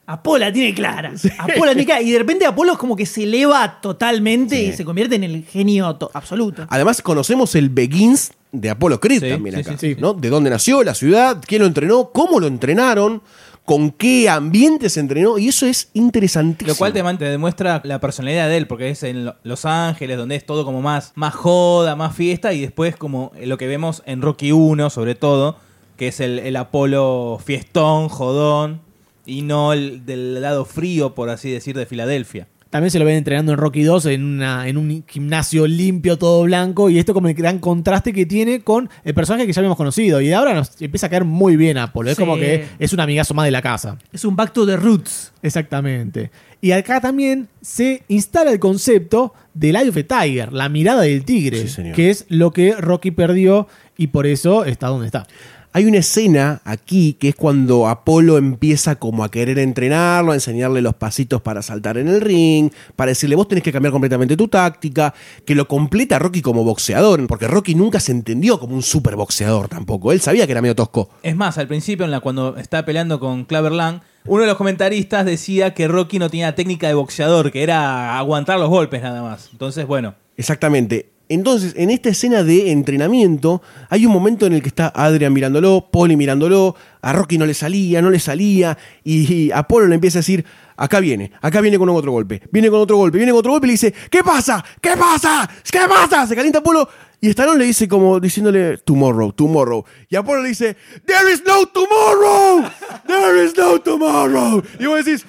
[SPEAKER 1] Apolo la tiene clara. Apolo la tiene clara. Y de repente Apolo es como que se eleva totalmente y se convierte en el genio to- absoluto.
[SPEAKER 6] Además, conocemos el Begins de Apolo Creed
[SPEAKER 7] Sí,
[SPEAKER 6] también
[SPEAKER 7] sí,
[SPEAKER 6] acá.
[SPEAKER 7] sí, sí.
[SPEAKER 6] ¿no? De dónde nació, la ciudad, quién lo entrenó, cómo lo entrenaron, con qué ambiente se entrenó, y eso es interesantísimo.
[SPEAKER 7] Lo cual te, demuestra la personalidad de él, porque es en Lo- Los Ángeles, donde es todo como más, más joda, más fiesta, y después como lo que vemos en Rocky 1, sobre todo, que es el, el Apolo fiestón, jodón, y no el del lado frío, por así decir, de Filadelfia.
[SPEAKER 5] También se lo ven entrenando en Rocky 2 en, una, en un gimnasio limpio, todo blanco, y esto como el gran contraste que tiene con el personaje que ya habíamos conocido. Y ahora nos empieza a caer muy bien Apolo. Es
[SPEAKER 1] Sí.
[SPEAKER 5] como que es un amigazo más de la casa.
[SPEAKER 1] Es un back to the roots.
[SPEAKER 5] Exactamente. Y acá también se instala el concepto del Eye of the Tiger, la mirada del tigre,
[SPEAKER 6] Sí,
[SPEAKER 5] que es lo que Rocky perdió y por eso está donde está.
[SPEAKER 6] Hay una escena aquí que es cuando Apolo empieza como a querer entrenarlo, a enseñarle los pasitos para saltar en el ring, para decirle vos tenés que cambiar completamente tu táctica, que lo completa Rocky como boxeador, porque Rocky nunca se entendió como un super boxeador tampoco, él sabía que era medio tosco.
[SPEAKER 7] Es más, al principio, en la, cuando está peleando con Claver Lang, uno de los comentaristas decía que Rocky no tenía técnica de boxeador, que era aguantar los golpes nada más. Entonces, bueno,
[SPEAKER 6] Exactamente. Entonces, en esta escena de entrenamiento, hay un momento en el que está Adrian mirándolo, Polly mirándolo, a Rocky no le salía, no le salía, y, y Apolo le empieza a decir, acá viene, acá viene con otro golpe, viene con otro golpe, viene con otro golpe, y le dice, ¿qué pasa? ¿Qué pasa? ¿Qué pasa? Se calienta Apolo, y Stallone le dice como diciéndole, tomorrow, tomorrow, y Apolo le dice, there is no tomorrow, there is no tomorrow, y vos decís,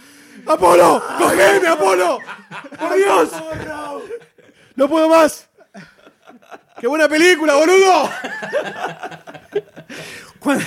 [SPEAKER 6] Apolo, cogeme, Apolo, por Dios, no puedo más. ¡Qué buena película, boludo!
[SPEAKER 1] Cuando,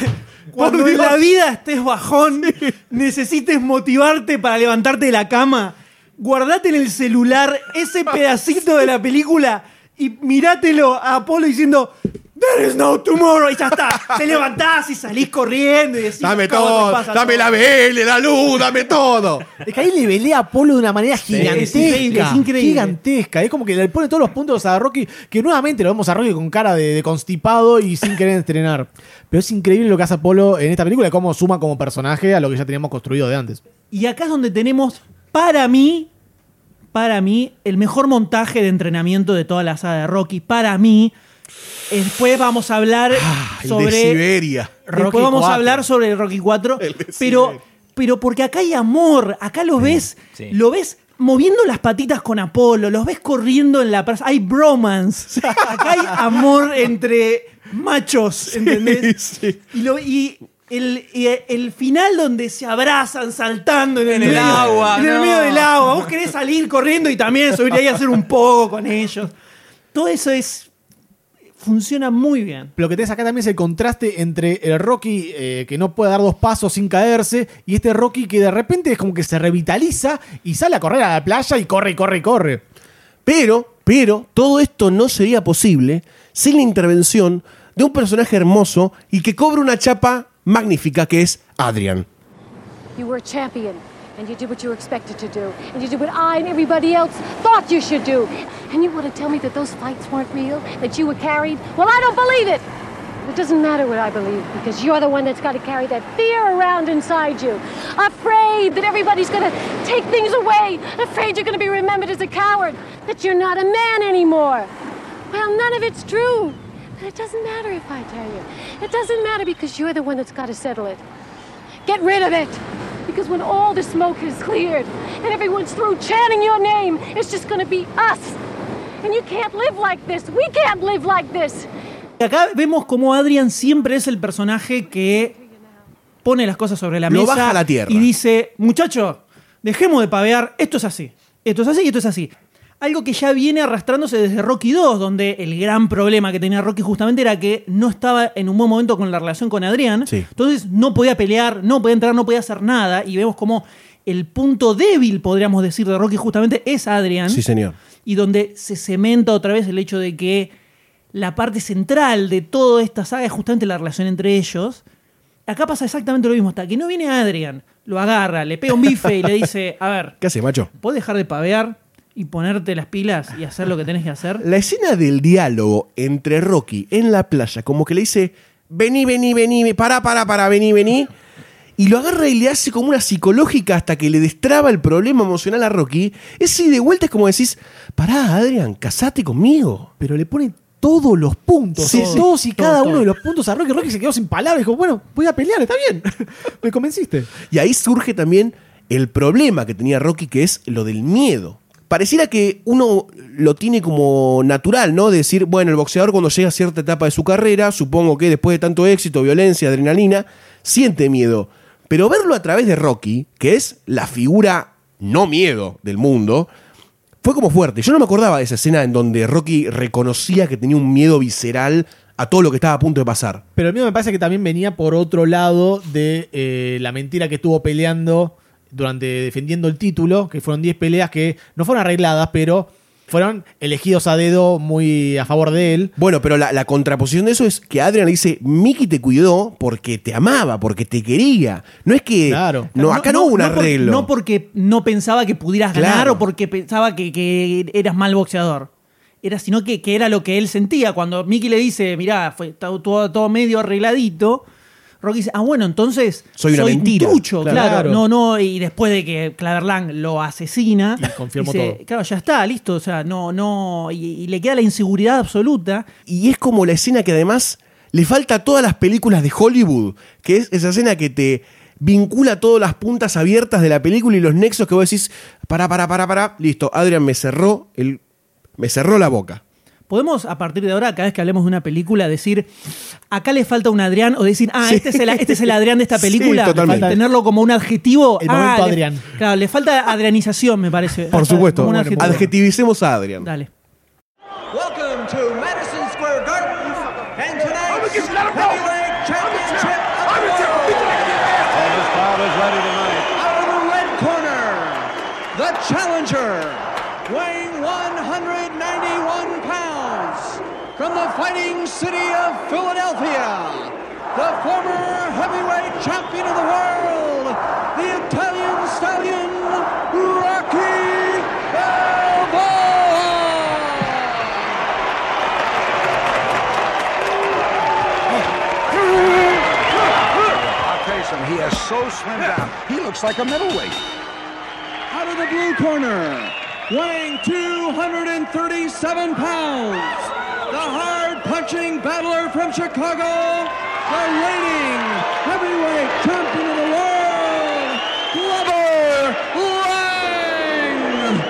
[SPEAKER 1] cuando en la vida estés bajón, necesites motivarte para levantarte de la cama, guardate en el celular ese pedacito de la película y mirátelo a Apolo diciendo There is no tomorrow y ya está. Te levantás y salís corriendo y decís
[SPEAKER 6] Dame
[SPEAKER 1] "¿Cómo te
[SPEAKER 6] todo,
[SPEAKER 1] pasa
[SPEAKER 6] dame
[SPEAKER 1] todo?".
[SPEAKER 6] la BL, la luz, dame todo.
[SPEAKER 5] Es que ahí le velea a Apolo de una manera gigantesca.
[SPEAKER 1] es increíble, es increíble.
[SPEAKER 5] Gigantesca. Es como que le pone todos los puntos a Rocky, que nuevamente lo vemos a Rocky con cara de, de constipado y sin querer entrenar. Pero es increíble lo que hace Apolo en esta película, cómo suma como personaje a lo que ya teníamos construido de antes.
[SPEAKER 1] Y acá es donde tenemos, para mí, para mí, el mejor montaje de entrenamiento de toda la saga de Rocky. Para mí. Después vamos a hablar
[SPEAKER 6] Ah, El
[SPEAKER 1] sobre.
[SPEAKER 6] de Siberia.
[SPEAKER 1] Después
[SPEAKER 5] Rocky
[SPEAKER 1] vamos a
[SPEAKER 5] 4.
[SPEAKER 1] hablar sobre Rocky 4.
[SPEAKER 6] El de
[SPEAKER 1] Pero, pero porque acá hay amor. Acá lo ves.
[SPEAKER 7] Sí.
[SPEAKER 1] Lo ves moviendo las patitas con Apolo. Los ves corriendo en la plaza. Hay bromance. Acá hay amor entre machos. ¿Entendés?
[SPEAKER 6] Sí.
[SPEAKER 1] Y, lo- y el, final donde se abrazan saltando en el,
[SPEAKER 7] En el
[SPEAKER 1] medio-
[SPEAKER 7] agua,
[SPEAKER 1] En el
[SPEAKER 7] no.
[SPEAKER 1] medio del agua. Vos querés salir corriendo y también subir ahí a hacer un poco con ellos. Todo eso es. Funciona muy bien.
[SPEAKER 5] Lo que tenés acá también es el contraste entre el Rocky eh, que no puede dar dos pasos sin caerse y este Rocky que de repente es como que se revitaliza y sale a correr a la playa y corre y corre y corre.
[SPEAKER 6] Pero, pero, todo esto no sería posible sin la intervención de un personaje hermoso y que cobra una chapa magnífica que es Adrian.
[SPEAKER 11] You were champion, and you did what you were expected to do, and you did what I and everybody else thought you should do. And you want to tell me that those fights weren't real, that you were carried? Well, I don't believe it. It doesn't matter what I believe, because you're the one that's got to carry that fear around inside you. Afraid that everybody's going to take things away. Afraid you're going to be remembered as a coward. That you're not a man anymore. Well, none of it's true. But it doesn't matter if I tell you. It doesn't matter because you're the one that's got to settle it. Get rid of it. Because when all the smoke is cleared and everyone's through chanting your name, it's just going to be us. And you can't live like this. We can't live like this.
[SPEAKER 1] Y acá vemos como Adrian siempre es el personaje que pone las cosas sobre la
[SPEAKER 6] Lo
[SPEAKER 1] mesa
[SPEAKER 6] baja a la tierra.
[SPEAKER 1] y dice, muchacho, dejemos de pavear, esto es así, esto es así y esto es así. Algo que ya viene arrastrándose desde Rocky 2, donde el gran problema que tenía Rocky justamente era que no estaba en un buen momento con la relación con Adrián.
[SPEAKER 6] Sí.
[SPEAKER 1] Entonces no podía pelear, no podía entrar, no podía hacer nada. Y vemos como el punto débil, podríamos decir, de Rocky justamente es Adrián
[SPEAKER 6] Sí, señor.
[SPEAKER 1] y donde se cementa otra vez el hecho de que la parte central de toda esta saga es justamente la relación entre ellos. Acá pasa exactamente lo mismo, hasta que no viene Adrian, lo agarra, le pega un bife y le dice, a ver,
[SPEAKER 6] ¿Qué hace, macho?
[SPEAKER 1] ¿puedes dejar de pavear y ponerte las pilas y hacer lo que tenés que hacer?
[SPEAKER 6] La escena del diálogo entre Rocky en la playa, como que le dice, vení, vení, vení, pará, pará, pará, vení, vení. Y lo agarra y le hace como una psicológica hasta que le destraba el problema emocional a Rocky. Ese de vuelta es como decís, pará, Adrian, casate conmigo.
[SPEAKER 5] Pero le pone todos los puntos,
[SPEAKER 6] Sí, sí.
[SPEAKER 5] todos y
[SPEAKER 1] Todo,
[SPEAKER 5] cada
[SPEAKER 1] todo.
[SPEAKER 5] uno de los puntos a Rocky. Rocky se quedó sin palabras. Dijo, bueno, voy a pelear, está bien. Me convenciste.
[SPEAKER 6] Y ahí surge también el problema que tenía Rocky, que es lo del miedo. Pareciera que uno lo tiene como natural, ¿no? De decir, bueno, el boxeador cuando llega a cierta etapa de su carrera, supongo que después de tanto éxito, violencia, adrenalina, siente miedo. Pero verlo a través de Rocky, que es la figura no miedo del mundo, fue como fuerte. Yo no me acordaba de esa escena en donde Rocky reconocía que tenía un miedo visceral a todo lo que estaba a punto de pasar.
[SPEAKER 5] Pero el mío me parece que también venía por otro lado de eh, la mentira que estuvo peleando durante defendiendo el título, que fueron 10 peleas que no fueron arregladas, pero fueron elegidos a dedo muy a favor de él.
[SPEAKER 6] Bueno, pero la, la contraposición de eso es que Adrian le dice, Mickey te cuidó porque te amaba, porque te quería. No es que...
[SPEAKER 5] Claro.
[SPEAKER 6] No, acá no, hubo un
[SPEAKER 1] por-
[SPEAKER 6] arreglo.
[SPEAKER 1] no porque no pensaba que pudieras ganar o porque pensaba que, que eras mal boxeador. Era, sino que, que era lo que él sentía. Cuando Mickey le dice, mirá, fue todo, todo- todo medio arregladito, Rocky dice, ah, bueno, entonces
[SPEAKER 6] Soy una mentira.
[SPEAKER 1] un trucho,
[SPEAKER 5] Claro.
[SPEAKER 1] claro.
[SPEAKER 5] Claro.
[SPEAKER 1] No, no, y después de que Claverlang lo asesina,
[SPEAKER 5] Y confirmó
[SPEAKER 1] dice,
[SPEAKER 5] todo.
[SPEAKER 1] claro, ya está, listo, o sea, no, no, y, y le queda la inseguridad absoluta.
[SPEAKER 6] Y es como la escena que además le falta a todas las películas de Hollywood, que es esa escena que te vincula todas las puntas abiertas de la película y los nexos que vos decís, para, para, para, para, listo, Adrian me cerró, el, me cerró la boca.
[SPEAKER 1] Podemos, a partir de ahora, cada vez que hablemos de una película, decir, acá le falta un Adrián, o decir, ah,
[SPEAKER 6] Sí.
[SPEAKER 1] este, es el, este es el Adrián de esta
[SPEAKER 6] Sí,
[SPEAKER 1] película.
[SPEAKER 6] totalmente.
[SPEAKER 1] Tenerlo como un adjetivo.
[SPEAKER 5] El
[SPEAKER 1] ah,
[SPEAKER 5] momento
[SPEAKER 1] le-
[SPEAKER 5] Adrián.
[SPEAKER 1] Claro, le falta adrianización, me parece.
[SPEAKER 6] Por supuesto, adjetivicemos a Adrian.
[SPEAKER 1] Dale.
[SPEAKER 12] Welcome to Madison Square Garden and tonight's
[SPEAKER 2] of
[SPEAKER 12] heavyweight championship of the world.
[SPEAKER 2] beat the
[SPEAKER 12] Out of the red corner, the challenger, weighing from the fighting city of Philadelphia, the former heavyweight champion of the world, the Italian stallion, Rocky
[SPEAKER 8] I'll tell you something, he is so slimmed down. He looks like a middleweight.
[SPEAKER 12] Out of the blue corner, weighing 237 pounds, the hard-punching battler from Chicago, the reigning heavyweight champion of the world, Glover Lang!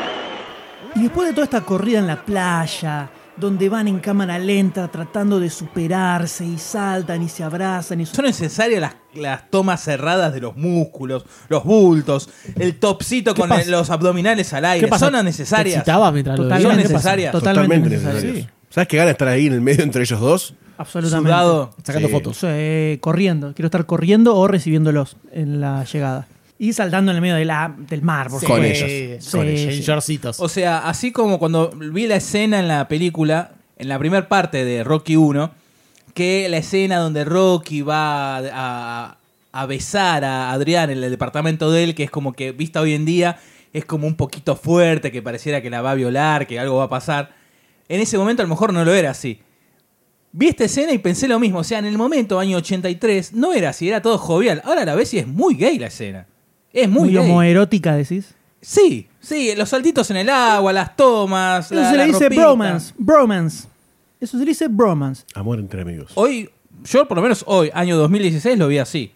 [SPEAKER 1] Y después de toda esta corrida en la playa, donde van en cámara lenta tratando de superarse y saltan y se abrazan y
[SPEAKER 7] Son necesarias las, las tomas cerradas de los músculos, los bultos, el topcito con el- los abdominales al aire. Son necesarias.
[SPEAKER 5] ¿Te excitabas mientras lo
[SPEAKER 7] Son
[SPEAKER 5] veías?
[SPEAKER 7] necesarias.
[SPEAKER 1] Totalmente necesario.
[SPEAKER 6] ¿Sabes qué gana estar ahí en el medio entre ellos dos?
[SPEAKER 1] Absolutamente.
[SPEAKER 7] Sudado.
[SPEAKER 5] Sacando
[SPEAKER 6] Sí.
[SPEAKER 5] fotos.
[SPEAKER 1] Sí, corriendo. Quiero estar corriendo o recibiéndolos en la llegada. Y saltando en el medio de la- del mar, por
[SPEAKER 6] Con
[SPEAKER 1] supuesto.
[SPEAKER 6] ellos.
[SPEAKER 1] Sí,
[SPEAKER 5] Con ellos,
[SPEAKER 1] sí.
[SPEAKER 5] en shortcitos.
[SPEAKER 7] O sea, así como cuando vi la escena en la película, en la primera parte de Rocky 1, que la escena donde Rocky va a, a besar a Adrián en el departamento de él, que es como que vista hoy en día, es como un poquito fuerte, que pareciera que la va a violar, que algo va a pasar. En ese momento a lo mejor no lo era así. Vi esta escena y pensé lo mismo. O sea, en el momento, año 83, no era así, era todo jovial. Ahora la ves y es muy gay la escena. Es muy,
[SPEAKER 1] Muy
[SPEAKER 7] gay.
[SPEAKER 1] homoerótica, decís.
[SPEAKER 7] Sí, sí, los saltitos en el agua, las tomas.
[SPEAKER 1] Eso
[SPEAKER 7] la-
[SPEAKER 1] se le
[SPEAKER 7] la
[SPEAKER 1] dice
[SPEAKER 7] ropita.
[SPEAKER 1] bromance. Bromance. Eso se le dice bromance.
[SPEAKER 6] Amor entre amigos.
[SPEAKER 7] Hoy, yo por lo menos hoy, año 2016, lo vi así.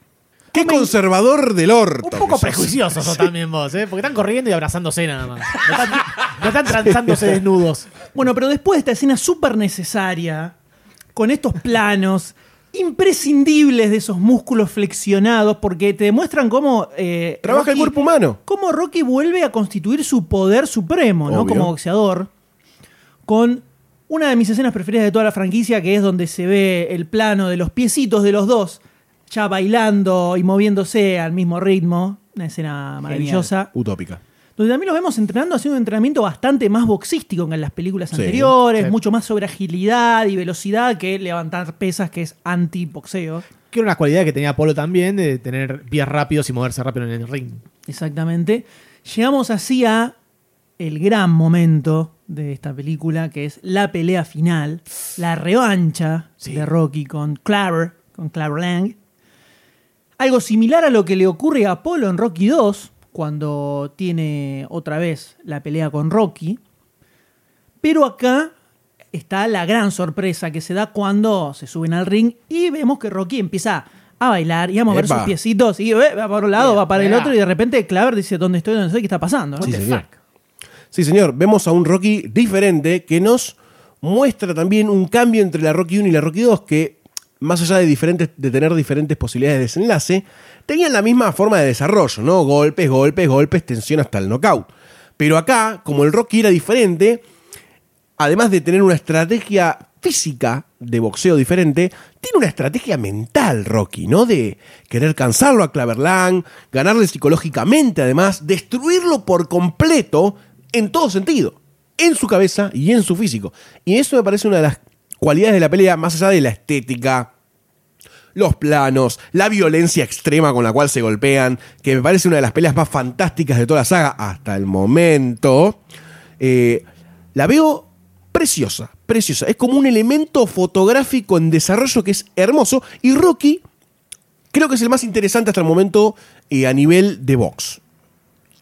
[SPEAKER 6] ¡Qué conservador del orto!
[SPEAKER 5] Un poco
[SPEAKER 6] que sos!
[SPEAKER 5] prejuicioso sos también vos, ¿eh? Porque están corriendo y abrazándose nada más. No están, no están transándose desnudos.
[SPEAKER 1] Bueno, pero después de esta escena súper necesaria, con estos planos imprescindibles de esos músculos flexionados, porque te demuestran cómo... eh,
[SPEAKER 6] Trabaja el
[SPEAKER 1] Rocky-
[SPEAKER 6] cuerpo humano.
[SPEAKER 1] Cómo Rocky vuelve a constituir su poder supremo, ¿no?
[SPEAKER 6] Obvio.
[SPEAKER 1] Como boxeador. Con una de mis escenas preferidas de toda la franquicia, que es donde se ve el plano de los piecitos de los dos, ya bailando y moviéndose al mismo ritmo. Una escena maravillosa.
[SPEAKER 6] Utópica.
[SPEAKER 1] Donde también los vemos entrenando, haciendo un entrenamiento bastante más boxístico que en las películas
[SPEAKER 6] Sí,
[SPEAKER 1] anteriores,
[SPEAKER 5] sí.
[SPEAKER 1] mucho más sobre agilidad y velocidad que levantar pesas, que es anti-boxeo.
[SPEAKER 5] Que era una cualidad que tenía Apolo también, de tener pies rápidos y moverse rápido en el ring.
[SPEAKER 1] Exactamente. Llegamos así a el gran momento de esta película, que es la pelea final, la revancha de Rocky con Claver, con Claver Lang. Algo similar a lo que le ocurre a Apolo en Rocky 2, cuando tiene otra vez la pelea con Rocky. Pero acá está la gran sorpresa que se da cuando se suben al ring y vemos que Rocky empieza a bailar y a mover
[SPEAKER 6] Epa.
[SPEAKER 1] sus piecitos y eh, va para un lado, va para el otro y de repente Claver dice, ¿dónde estoy? ¿Dónde estoy? ¿Qué está pasando? no?
[SPEAKER 6] Sí, señor. Sí, señor. Vemos a un Rocky diferente que nos muestra también un cambio entre la Rocky 1 y la Rocky 2 que, más allá de, diferentes, de tener diferentes posibilidades de desenlace, tenían la misma forma de desarrollo, ¿no? Golpes, golpes, golpes, tensión hasta el knockout. Pero acá, como el Rocky era diferente, además de tener una estrategia física de boxeo diferente, tiene una estrategia mental, Rocky, ¿no? De querer cansarlo a Claverlang, ganarle psicológicamente, además, destruirlo por completo en todo sentido, en su cabeza y en su físico. Y eso me parece una de las cualidades de la pelea, más allá de la estética, los planos, la violencia extrema con la cual se golpean, que me parece una de las peleas más fantásticas de toda la saga hasta el momento. Eh, la veo preciosa, preciosa. Es como un elemento fotográfico en desarrollo que es hermoso. Y Rocky creo que es el más interesante hasta el momento eh, a nivel de box.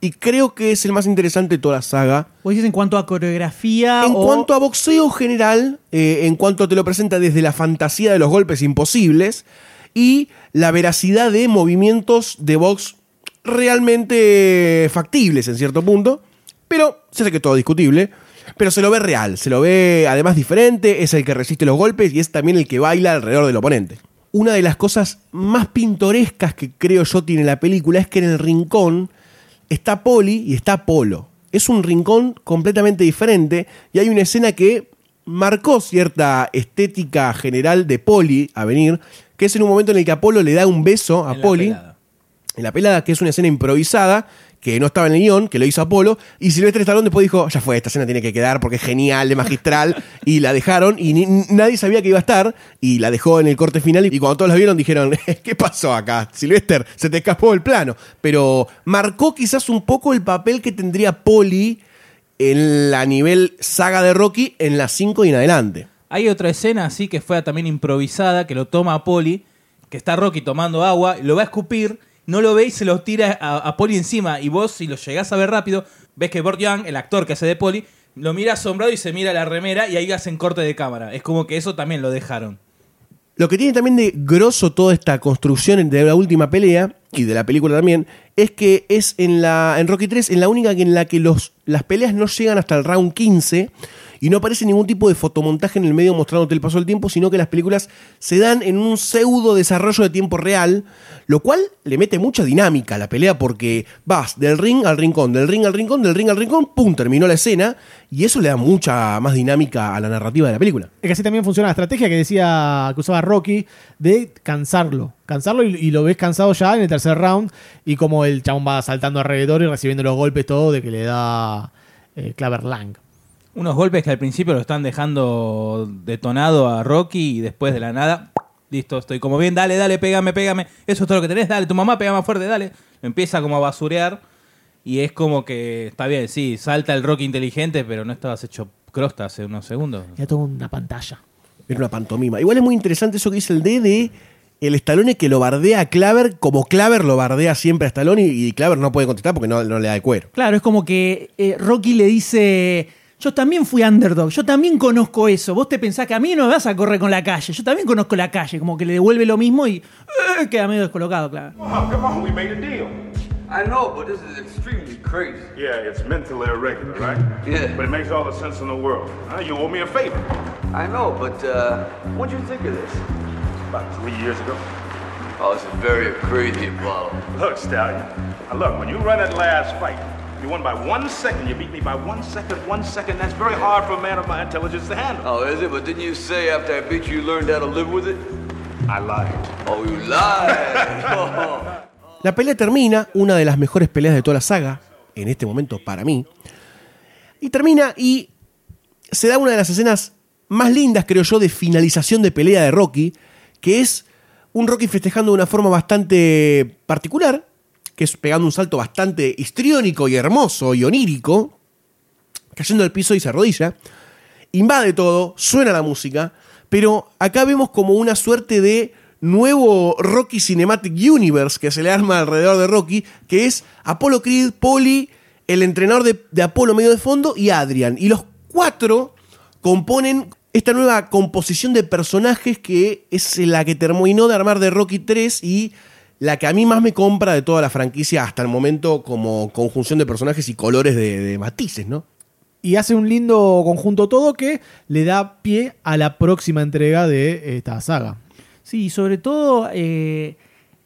[SPEAKER 6] Y creo que es el más interesante de toda la saga.
[SPEAKER 1] ¿Vos dices en cuanto a coreografía
[SPEAKER 6] En
[SPEAKER 1] o-
[SPEAKER 6] cuanto a boxeo general, eh, en cuanto te lo presenta desde la fantasía de los golpes imposibles y la veracidad de movimientos de box realmente factibles en cierto punto, pero se sé que es todo discutible, pero se lo ve real, se lo ve además diferente, es el que resiste los golpes y es también el que baila alrededor del oponente. Una de las cosas más pintorescas que creo yo tiene la película es que en el rincón está Poli y está Polo. Es un rincón completamente diferente y hay una escena que marcó cierta estética general de Poli a venir, que es en un momento en el que Apolo le da un beso a
[SPEAKER 7] En
[SPEAKER 6] Poli en la pelada, que es una escena improvisada, que no estaba en el guion, que lo hizo Apolo, y Silvestre Stallone después dijo, ya fue, esta escena tiene que quedar porque es genial, de magistral, y la dejaron, y ni- nadie sabía que iba a estar, y la dejó en el corte final, y cuando todos la vieron dijeron, ¿qué pasó acá? Silvestre, se te escapó el plano. Pero marcó quizás un poco el papel que tendría Poli en la nivel saga de Rocky en las 5 y en adelante.
[SPEAKER 7] Hay otra escena así que fue también improvisada, que lo toma Poli, que está Rocky tomando agua, lo va a escupir, no lo ve y se lo tira a, a Poli encima. Y vos, si lo llegás a ver rápido, ves que Burt Young, el actor que hace de Poli, lo mira asombrado y se mira la remera y ahí hacen corte de cámara. Es como que eso también lo dejaron.
[SPEAKER 6] Lo que tiene también de grosso toda esta construcción de la última pelea, y de la película también, es que es en la en Rocky 3 en la única en la que los, las peleas no llegan hasta el round 15 y no aparece ningún tipo de fotomontaje en el medio mostrándote el paso del tiempo, sino que las películas se dan en un pseudo desarrollo de tiempo real, lo cual le mete mucha dinámica a la pelea porque vas del ring al rincón, del ring al rincón, del ring al rincón, pum, terminó la escena y eso le da mucha más dinámica a la narrativa de la película.
[SPEAKER 5] Es que así también funciona la estrategia que decía que usaba Rocky de cansarlo. Cansarlo y, lo ves cansado ya en el tercer round. Y como el chabón va saltando alrededor y recibiendo los golpes todo de que le da eh, Claver Lang.
[SPEAKER 7] Unos golpes que al principio lo están dejando detonado a Rocky y después de la nada, listo, estoy como bien, dale, dale, pégame, pégame. Eso es todo lo que tenés, dale, tu mamá pega más fuerte, dale. Lo empieza como a basurear y es como que, está bien, sí, salta el Rocky inteligente, pero no estabas hecho crosta hace unos segundos.
[SPEAKER 5] Ya toda una pantalla.
[SPEAKER 6] Era una pantomima. Igual es muy interesante eso que dice el D de el Stallone que lo bardea a Claver como Claver lo bardea siempre a Stallone y, y Claver no puede contestar porque no, no le da el cuero.
[SPEAKER 1] Claro, es como que eh, Rocky le dice, yo también fui underdog, yo también conozco eso, vos te pensás que a mí no me vas a correr con la calle, yo también conozco la calle, como que le devuelve lo mismo y eh, queda medio descolocado, claro.
[SPEAKER 10] Oh, come on, we made a deal.
[SPEAKER 13] I know, but this is extremely crazy.
[SPEAKER 10] Yeah, it's mentally irregular, right?
[SPEAKER 13] Yeah.
[SPEAKER 10] But it makes all the sense in the world. Huh? You owe me a favor.
[SPEAKER 13] I know, but uh, what'd you think of this?
[SPEAKER 10] About three years ago.
[SPEAKER 13] Oh, it's very crazy, Apollo.
[SPEAKER 10] Look, Stallion. Now look, when you run that last fight, you won by one second. You beat me by one second, one second. That's very hard for a man of my intelligence to handle.
[SPEAKER 13] Oh, is it? But didn't you say after I beat you, you learned how to live with it?
[SPEAKER 10] I lied.
[SPEAKER 13] Oh, you lied. Oh.
[SPEAKER 6] La pelea termina, una de las mejores peleas de toda la saga, en este momento para mí. Y termina y se da una de las escenas más lindas, creo yo, de finalización de pelea de Rocky, que es un Rocky festejando de una forma bastante particular, que es pegando un salto bastante histriónico y hermoso y onírico, cayendo al piso y se arrodilla, invade todo, suena la música, pero acá vemos como una suerte de nuevo Rocky Cinematic Universe que se le arma alrededor de Rocky, que es Apollo Creed, Polly, el entrenador de, de Apolo medio de fondo y Adrian. Y los cuatro componen esta nueva composición de personajes que es la que terminó de armar de Rocky 3 y la que a mí más me compra de toda la franquicia hasta el momento como conjunción de personajes y colores de, de matices, ¿no?
[SPEAKER 5] Y hace un lindo conjunto todo que le da pie a la próxima entrega de esta saga.
[SPEAKER 1] Sí, y sobre todo eh,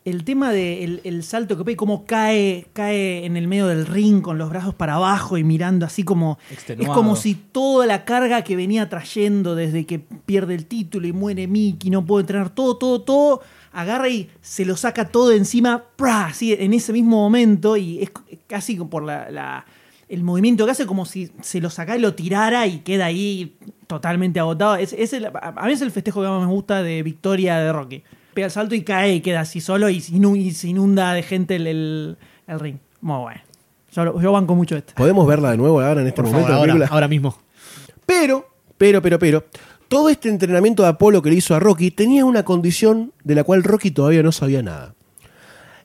[SPEAKER 1] el tema del el salto que pega, cómo cae, cae en el medio del ring con los brazos para abajo y mirando así como... Es
[SPEAKER 7] Extenuado.
[SPEAKER 1] como si toda la carga que venía trayendo desde que pierde el título y muere Mickey, no puede entrenar todo, todo, todo, agarra y se lo saca todo de encima, ¡pra! así en ese mismo momento y es casi por la, la- el movimiento que hace como si se lo sacara y lo tirara y queda ahí totalmente agotado. Es, es el- a mí es el festejo que más me gusta de victoria de Rocky. Pega el salto y cae y queda así solo y, y se inunda de gente el, el- el ring. Muy bueno. Yo, banco mucho esto.
[SPEAKER 6] ¿Podemos verla de nuevo ahora en este
[SPEAKER 5] Por
[SPEAKER 6] momento?
[SPEAKER 5] favor, ahora mismo.
[SPEAKER 6] Pero, pero, pero, pero, todo este entrenamiento de Apolo que le hizo a Rocky tenía una condición de la cual Rocky todavía no sabía nada.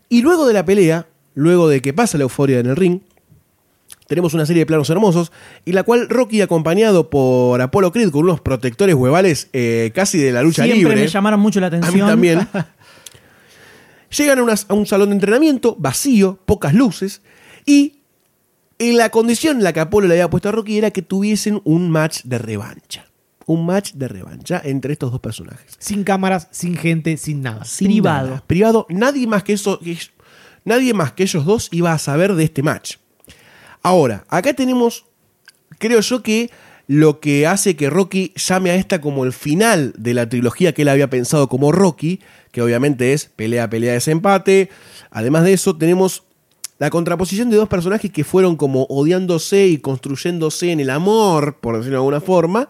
[SPEAKER 6] Y luego de la pelea, luego de que pasa la euforia en el ring, tenemos una serie de planos hermosos, en la cual Rocky, acompañado por Apolo Creed con unos protectores huevales eh, casi de la lucha
[SPEAKER 1] Siempre
[SPEAKER 6] libre.
[SPEAKER 1] me llamaron mucho la
[SPEAKER 6] A mí
[SPEAKER 1] atención.
[SPEAKER 6] también. Llegan a, unas- a un salón de entrenamiento vacío, pocas luces, y en la condición en la que Apolo le había puesto a Rocky era que tuviesen un match de revancha. Un match de revancha entre estos dos personajes.
[SPEAKER 5] Sin cámaras, sin gente, sin nada.
[SPEAKER 6] Sin
[SPEAKER 1] Privado.
[SPEAKER 6] nada. Privado. Nadie más que eso. que- nadie más que ellos dos iba a saber de este match. Ahora, acá tenemos. Creo yo que lo que hace que Rocky llame a esta como el final de la trilogía que él había pensado como Rocky, que obviamente es pelea, pelea, desempate. Además de eso, tenemos la contraposición de dos personajes que fueron como odiándose y construyéndose en el amor, por decirlo de alguna forma.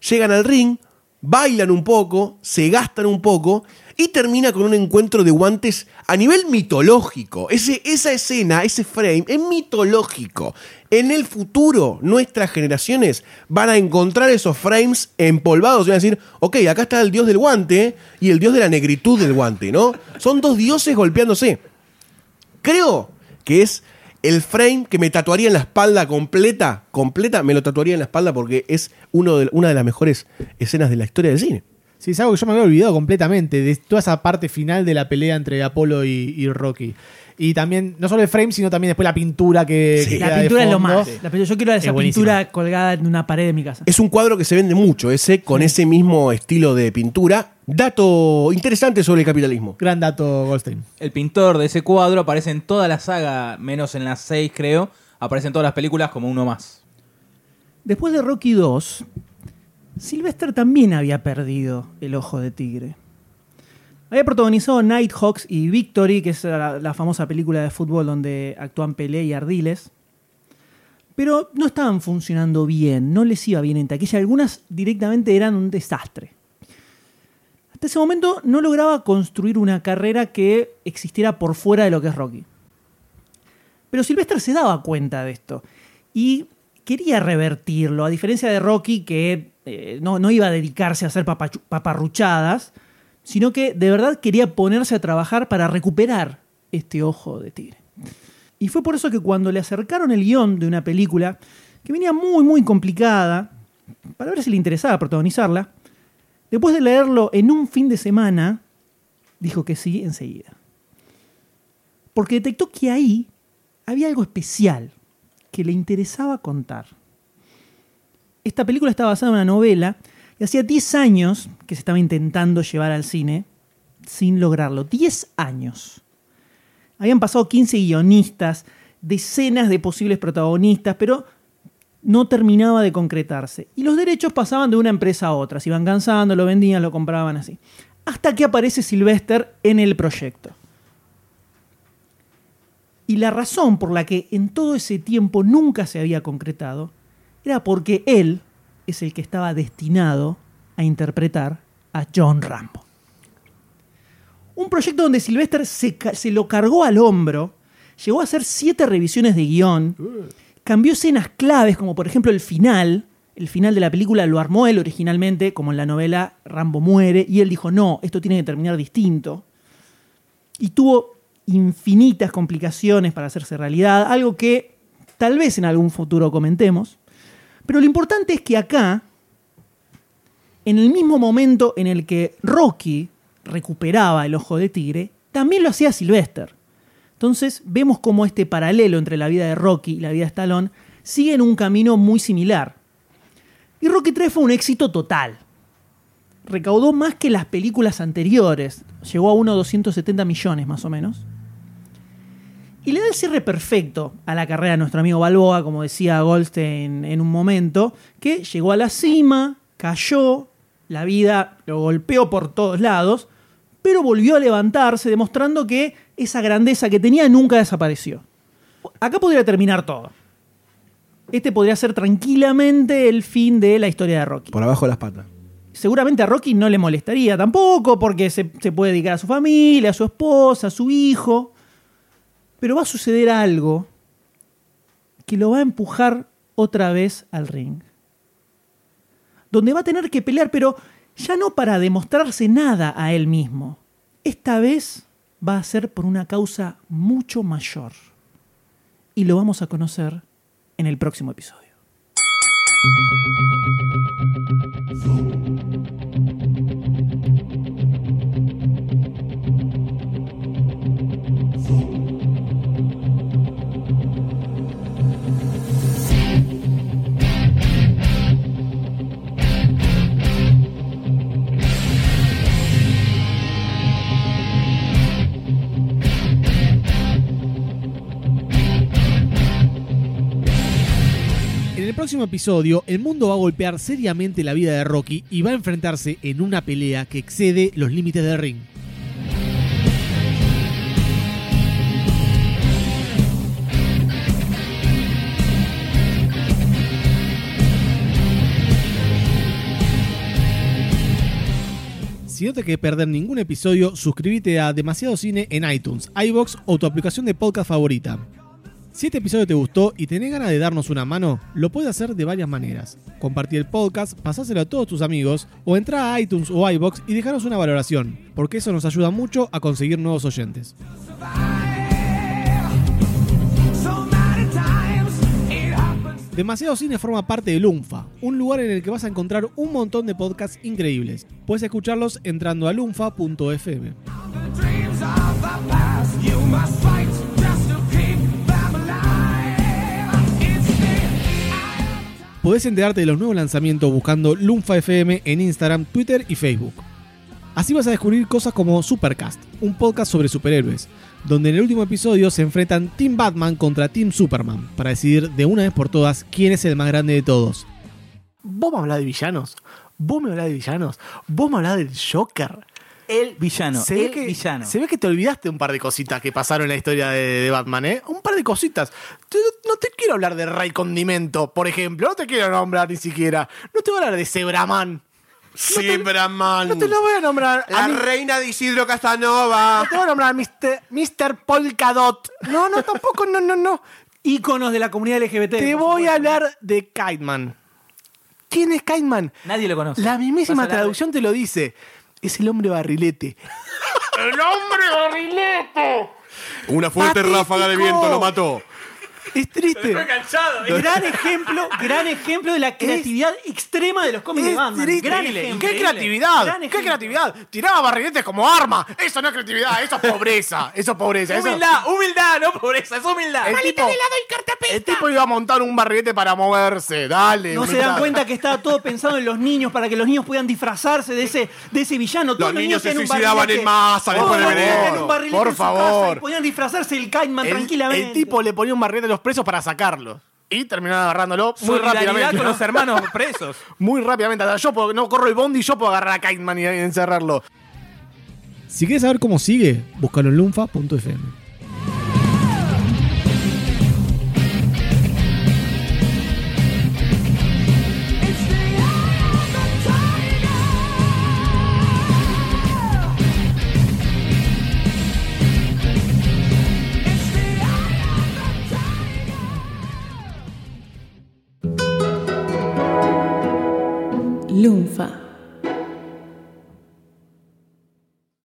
[SPEAKER 6] Llegan al ring, bailan un poco, se gastan un poco y termina con un encuentro de guantes a nivel mitológico. Ese, esa escena, ese frame es mitológico. En el futuro, nuestras generaciones van a encontrar esos frames empolvados y van a decir, ok, acá está el dios del guante y el dios de la negritud del guante, ¿no? Son dos dioses golpeándose. Creo que es el frame que me tatuaría en la espalda completa, completa, me lo tatuaría en la espalda porque es uno de, una de las mejores escenas de la historia del cine.
[SPEAKER 5] Sí, es algo que yo me había olvidado completamente, de toda esa parte final de la pelea entre Apolo y, y Rocky. Y también, no solo el frame, sino también después la pintura que, que
[SPEAKER 1] la
[SPEAKER 5] queda de
[SPEAKER 1] pintura es lo más. La pintura- yo quiero esa
[SPEAKER 5] Es
[SPEAKER 1] pintura colgada en una pared de mi casa.
[SPEAKER 6] Es un cuadro que se vende mucho, ese con ese mismo estilo de pintura. Dato interesante sobre el capitalismo.
[SPEAKER 5] Gran dato, Goldstein.
[SPEAKER 7] El pintor de ese cuadro aparece en toda la saga, menos en las seis, creo. Aparece en todas las películas como uno más.
[SPEAKER 1] Después de Rocky 2, Sylvester también había perdido el ojo de tigre. Había protagonizado Nighthawks y Victory, que es la, famosa película de fútbol donde actúan Pelé y Ardiles. Pero no estaban funcionando bien, no les iba bien en taquilla. Algunas directamente eran un desastre. Hasta ese momento no lograba construir una carrera que existiera por fuera de lo que es Rocky. Pero Sylvester se daba cuenta de esto y quería revertirlo, a diferencia de Rocky que eh, no, no iba a dedicarse a hacer paparruchadas, sino que de verdad quería ponerse a trabajar para recuperar este ojo de tigre. Y fue por eso que cuando le acercaron el guion de una película que venía muy, muy complicada, para ver si le interesaba protagonizarla, después de leerlo en un fin de semana, dijo que sí enseguida. Porque detectó que ahí había algo especial que le interesaba contar. Esta película está basada en una novela y hacía 10 años que se estaba intentando llevar al cine sin lograrlo. 10 años. Habían pasado 15 guionistas, decenas de posibles protagonistas, pero no terminaba de concretarse. Y los derechos pasaban de una empresa a otra. Se iban cansando, lo vendían, lo compraban así. Hasta que aparece Sylvester en el proyecto. Y la razón por la que en todo ese tiempo nunca se había concretado era porque él es el que estaba destinado a interpretar a John Rambo. Un proyecto donde Sylvester se, lo cargó al hombro, llegó a hacer siete revisiones de guion, cambió escenas claves, como por ejemplo el final. El final de la película lo armó él originalmente, como en la novela Rambo muere, y él dijo, no, esto tiene que terminar distinto. Y tuvo infinitas complicaciones para hacerse realidad, algo que tal vez en algún futuro comentemos. Pero lo importante es que acá, en el mismo momento en el que Rocky recuperaba el ojo de tigre, también lo hacía Sylvester. Entonces vemos cómo este paralelo entre la vida de Rocky y la vida de Stallone sigue en un camino muy similar. Y Rocky 3 fue un éxito total. Recaudó más que las películas anteriores. Llegó a unos 270 millones más o menos. Cierre perfecto a la carrera de nuestro amigo Balboa, como decía Goldstein en un momento, que llegó a la cima, cayó, la vida lo golpeó por todos lados, pero volvió a levantarse, demostrando que esa grandeza que tenía nunca desapareció. Acá podría terminar todo. Este podría ser tranquilamente el fin de la historia de Rocky.
[SPEAKER 6] Por abajo de las patas.
[SPEAKER 1] Seguramente a Rocky no le molestaría tampoco, porque se, se puede dedicar a su familia, a su esposa, a su hijo. Pero va a suceder algo que lo va a empujar otra vez al ring. Donde va a tener que pelear, pero ya no para demostrarse nada a él mismo. Esta vez va a ser por una causa mucho mayor. Y lo vamos a conocer en el próximo episodio.
[SPEAKER 5] Próximo episodio, el mundo va a golpear seriamente la vida de Rocky y va a enfrentarse en una pelea que excede los límites del ring. Si no te quieres perder ningún episodio, suscríbete a Demasiado Cine en iTunes, iBox o tu aplicación de podcast favorita. Si este episodio te gustó y tenés ganas de darnos una mano, lo puedes hacer de varias maneras. Compartir el podcast, pasáselo a todos tus amigos o entrar a iTunes o iBox y dejarnos una valoración, porque eso nos ayuda mucho a conseguir nuevos oyentes.
[SPEAKER 14] Demasiado Cine forma parte de Lunfa, un lugar en el que vas a encontrar un montón de podcasts increíbles. Puedes escucharlos entrando a lunfa.fm. Podés enterarte de los nuevos lanzamientos buscando Lunfa FM en Instagram, Twitter y Facebook. Así vas a descubrir cosas como Supercast, un podcast sobre superhéroes, donde en el último episodio se enfrentan Team Batman contra Team Superman para decidir de una vez por todas quién es el más grande de todos.
[SPEAKER 5] ¿Vos me hablás de villanos? ¿Vos me hablás de villanos? ¿Vos me hablás del Joker?
[SPEAKER 7] El villano,
[SPEAKER 5] Se ve,
[SPEAKER 7] el
[SPEAKER 5] que,
[SPEAKER 7] villano.
[SPEAKER 5] se ve que te olvidaste un par de cositas que pasaron en la historia de, de Batman, ¿eh? Un par de cositas. Te- no te quiero hablar de Ray Condimento, por ejemplo. No te quiero nombrar ni siquiera. No te voy a hablar de Zebraman.
[SPEAKER 6] Zebraman.
[SPEAKER 5] No te lo voy a nombrar.
[SPEAKER 6] La
[SPEAKER 5] a
[SPEAKER 6] reina de Isidro Casanova.
[SPEAKER 5] No te voy a nombrar Mr. Mr. Polkadot. No, no, tampoco, no, no, no.
[SPEAKER 1] Íconos de la comunidad LGBT.
[SPEAKER 5] Te voy a hablar de Kiteman. ¿Quién es Kiteman?
[SPEAKER 7] Nadie lo conoce.
[SPEAKER 5] La mismísima
[SPEAKER 7] de-
[SPEAKER 5] traducción te lo dice. Es el hombre barrilete. ¡El hombre barrilete!
[SPEAKER 6] Una fuerte
[SPEAKER 5] Patético.
[SPEAKER 6] ráfaga de viento lo mató.
[SPEAKER 5] Es triste.
[SPEAKER 1] Gran ejemplo, gran ejemplo de la creatividad extrema de los cómics de Batman.
[SPEAKER 5] triste.
[SPEAKER 1] Gran
[SPEAKER 5] ¿Qué
[SPEAKER 1] ejemplo.
[SPEAKER 5] creatividad?
[SPEAKER 1] Gran
[SPEAKER 5] ¿Qué creatividad? Tiraba barriletes como arma. Eso no es creatividad, eso es pobreza. Eso es pobreza. eso-
[SPEAKER 7] Humildad, humildad, no pobreza, es humildad.
[SPEAKER 5] El tipo, el tipo iba a montar un barrilete para moverse. Dale.
[SPEAKER 1] No se dan cuenta que estaba todo pensado en los niños para que los niños puedan disfrazarse de ese, de ese villano. Todos
[SPEAKER 6] Los niños se suicidaban en masa
[SPEAKER 1] Todos
[SPEAKER 6] después del
[SPEAKER 1] los niños tenían
[SPEAKER 6] veneno.
[SPEAKER 1] un barrilete
[SPEAKER 5] Por
[SPEAKER 1] en su casa
[SPEAKER 5] favor.
[SPEAKER 1] y podían disfrazarse el
[SPEAKER 5] El-
[SPEAKER 1] tranquilamente.
[SPEAKER 5] El tipo le ponía un barrilete a los presos para sacarlos. Y terminaron agarrándolo muy rápidamente.
[SPEAKER 7] con
[SPEAKER 5] ¿no?
[SPEAKER 7] los hermanos presos.
[SPEAKER 5] Muy rápidamente. Hasta Yo puedo- no corro el bondi y yo puedo agarrar a Kiteman y y encerrarlo.
[SPEAKER 14] Si quieres saber cómo sigue, búscalo en lunfa.fm.
[SPEAKER 15] Lunfa.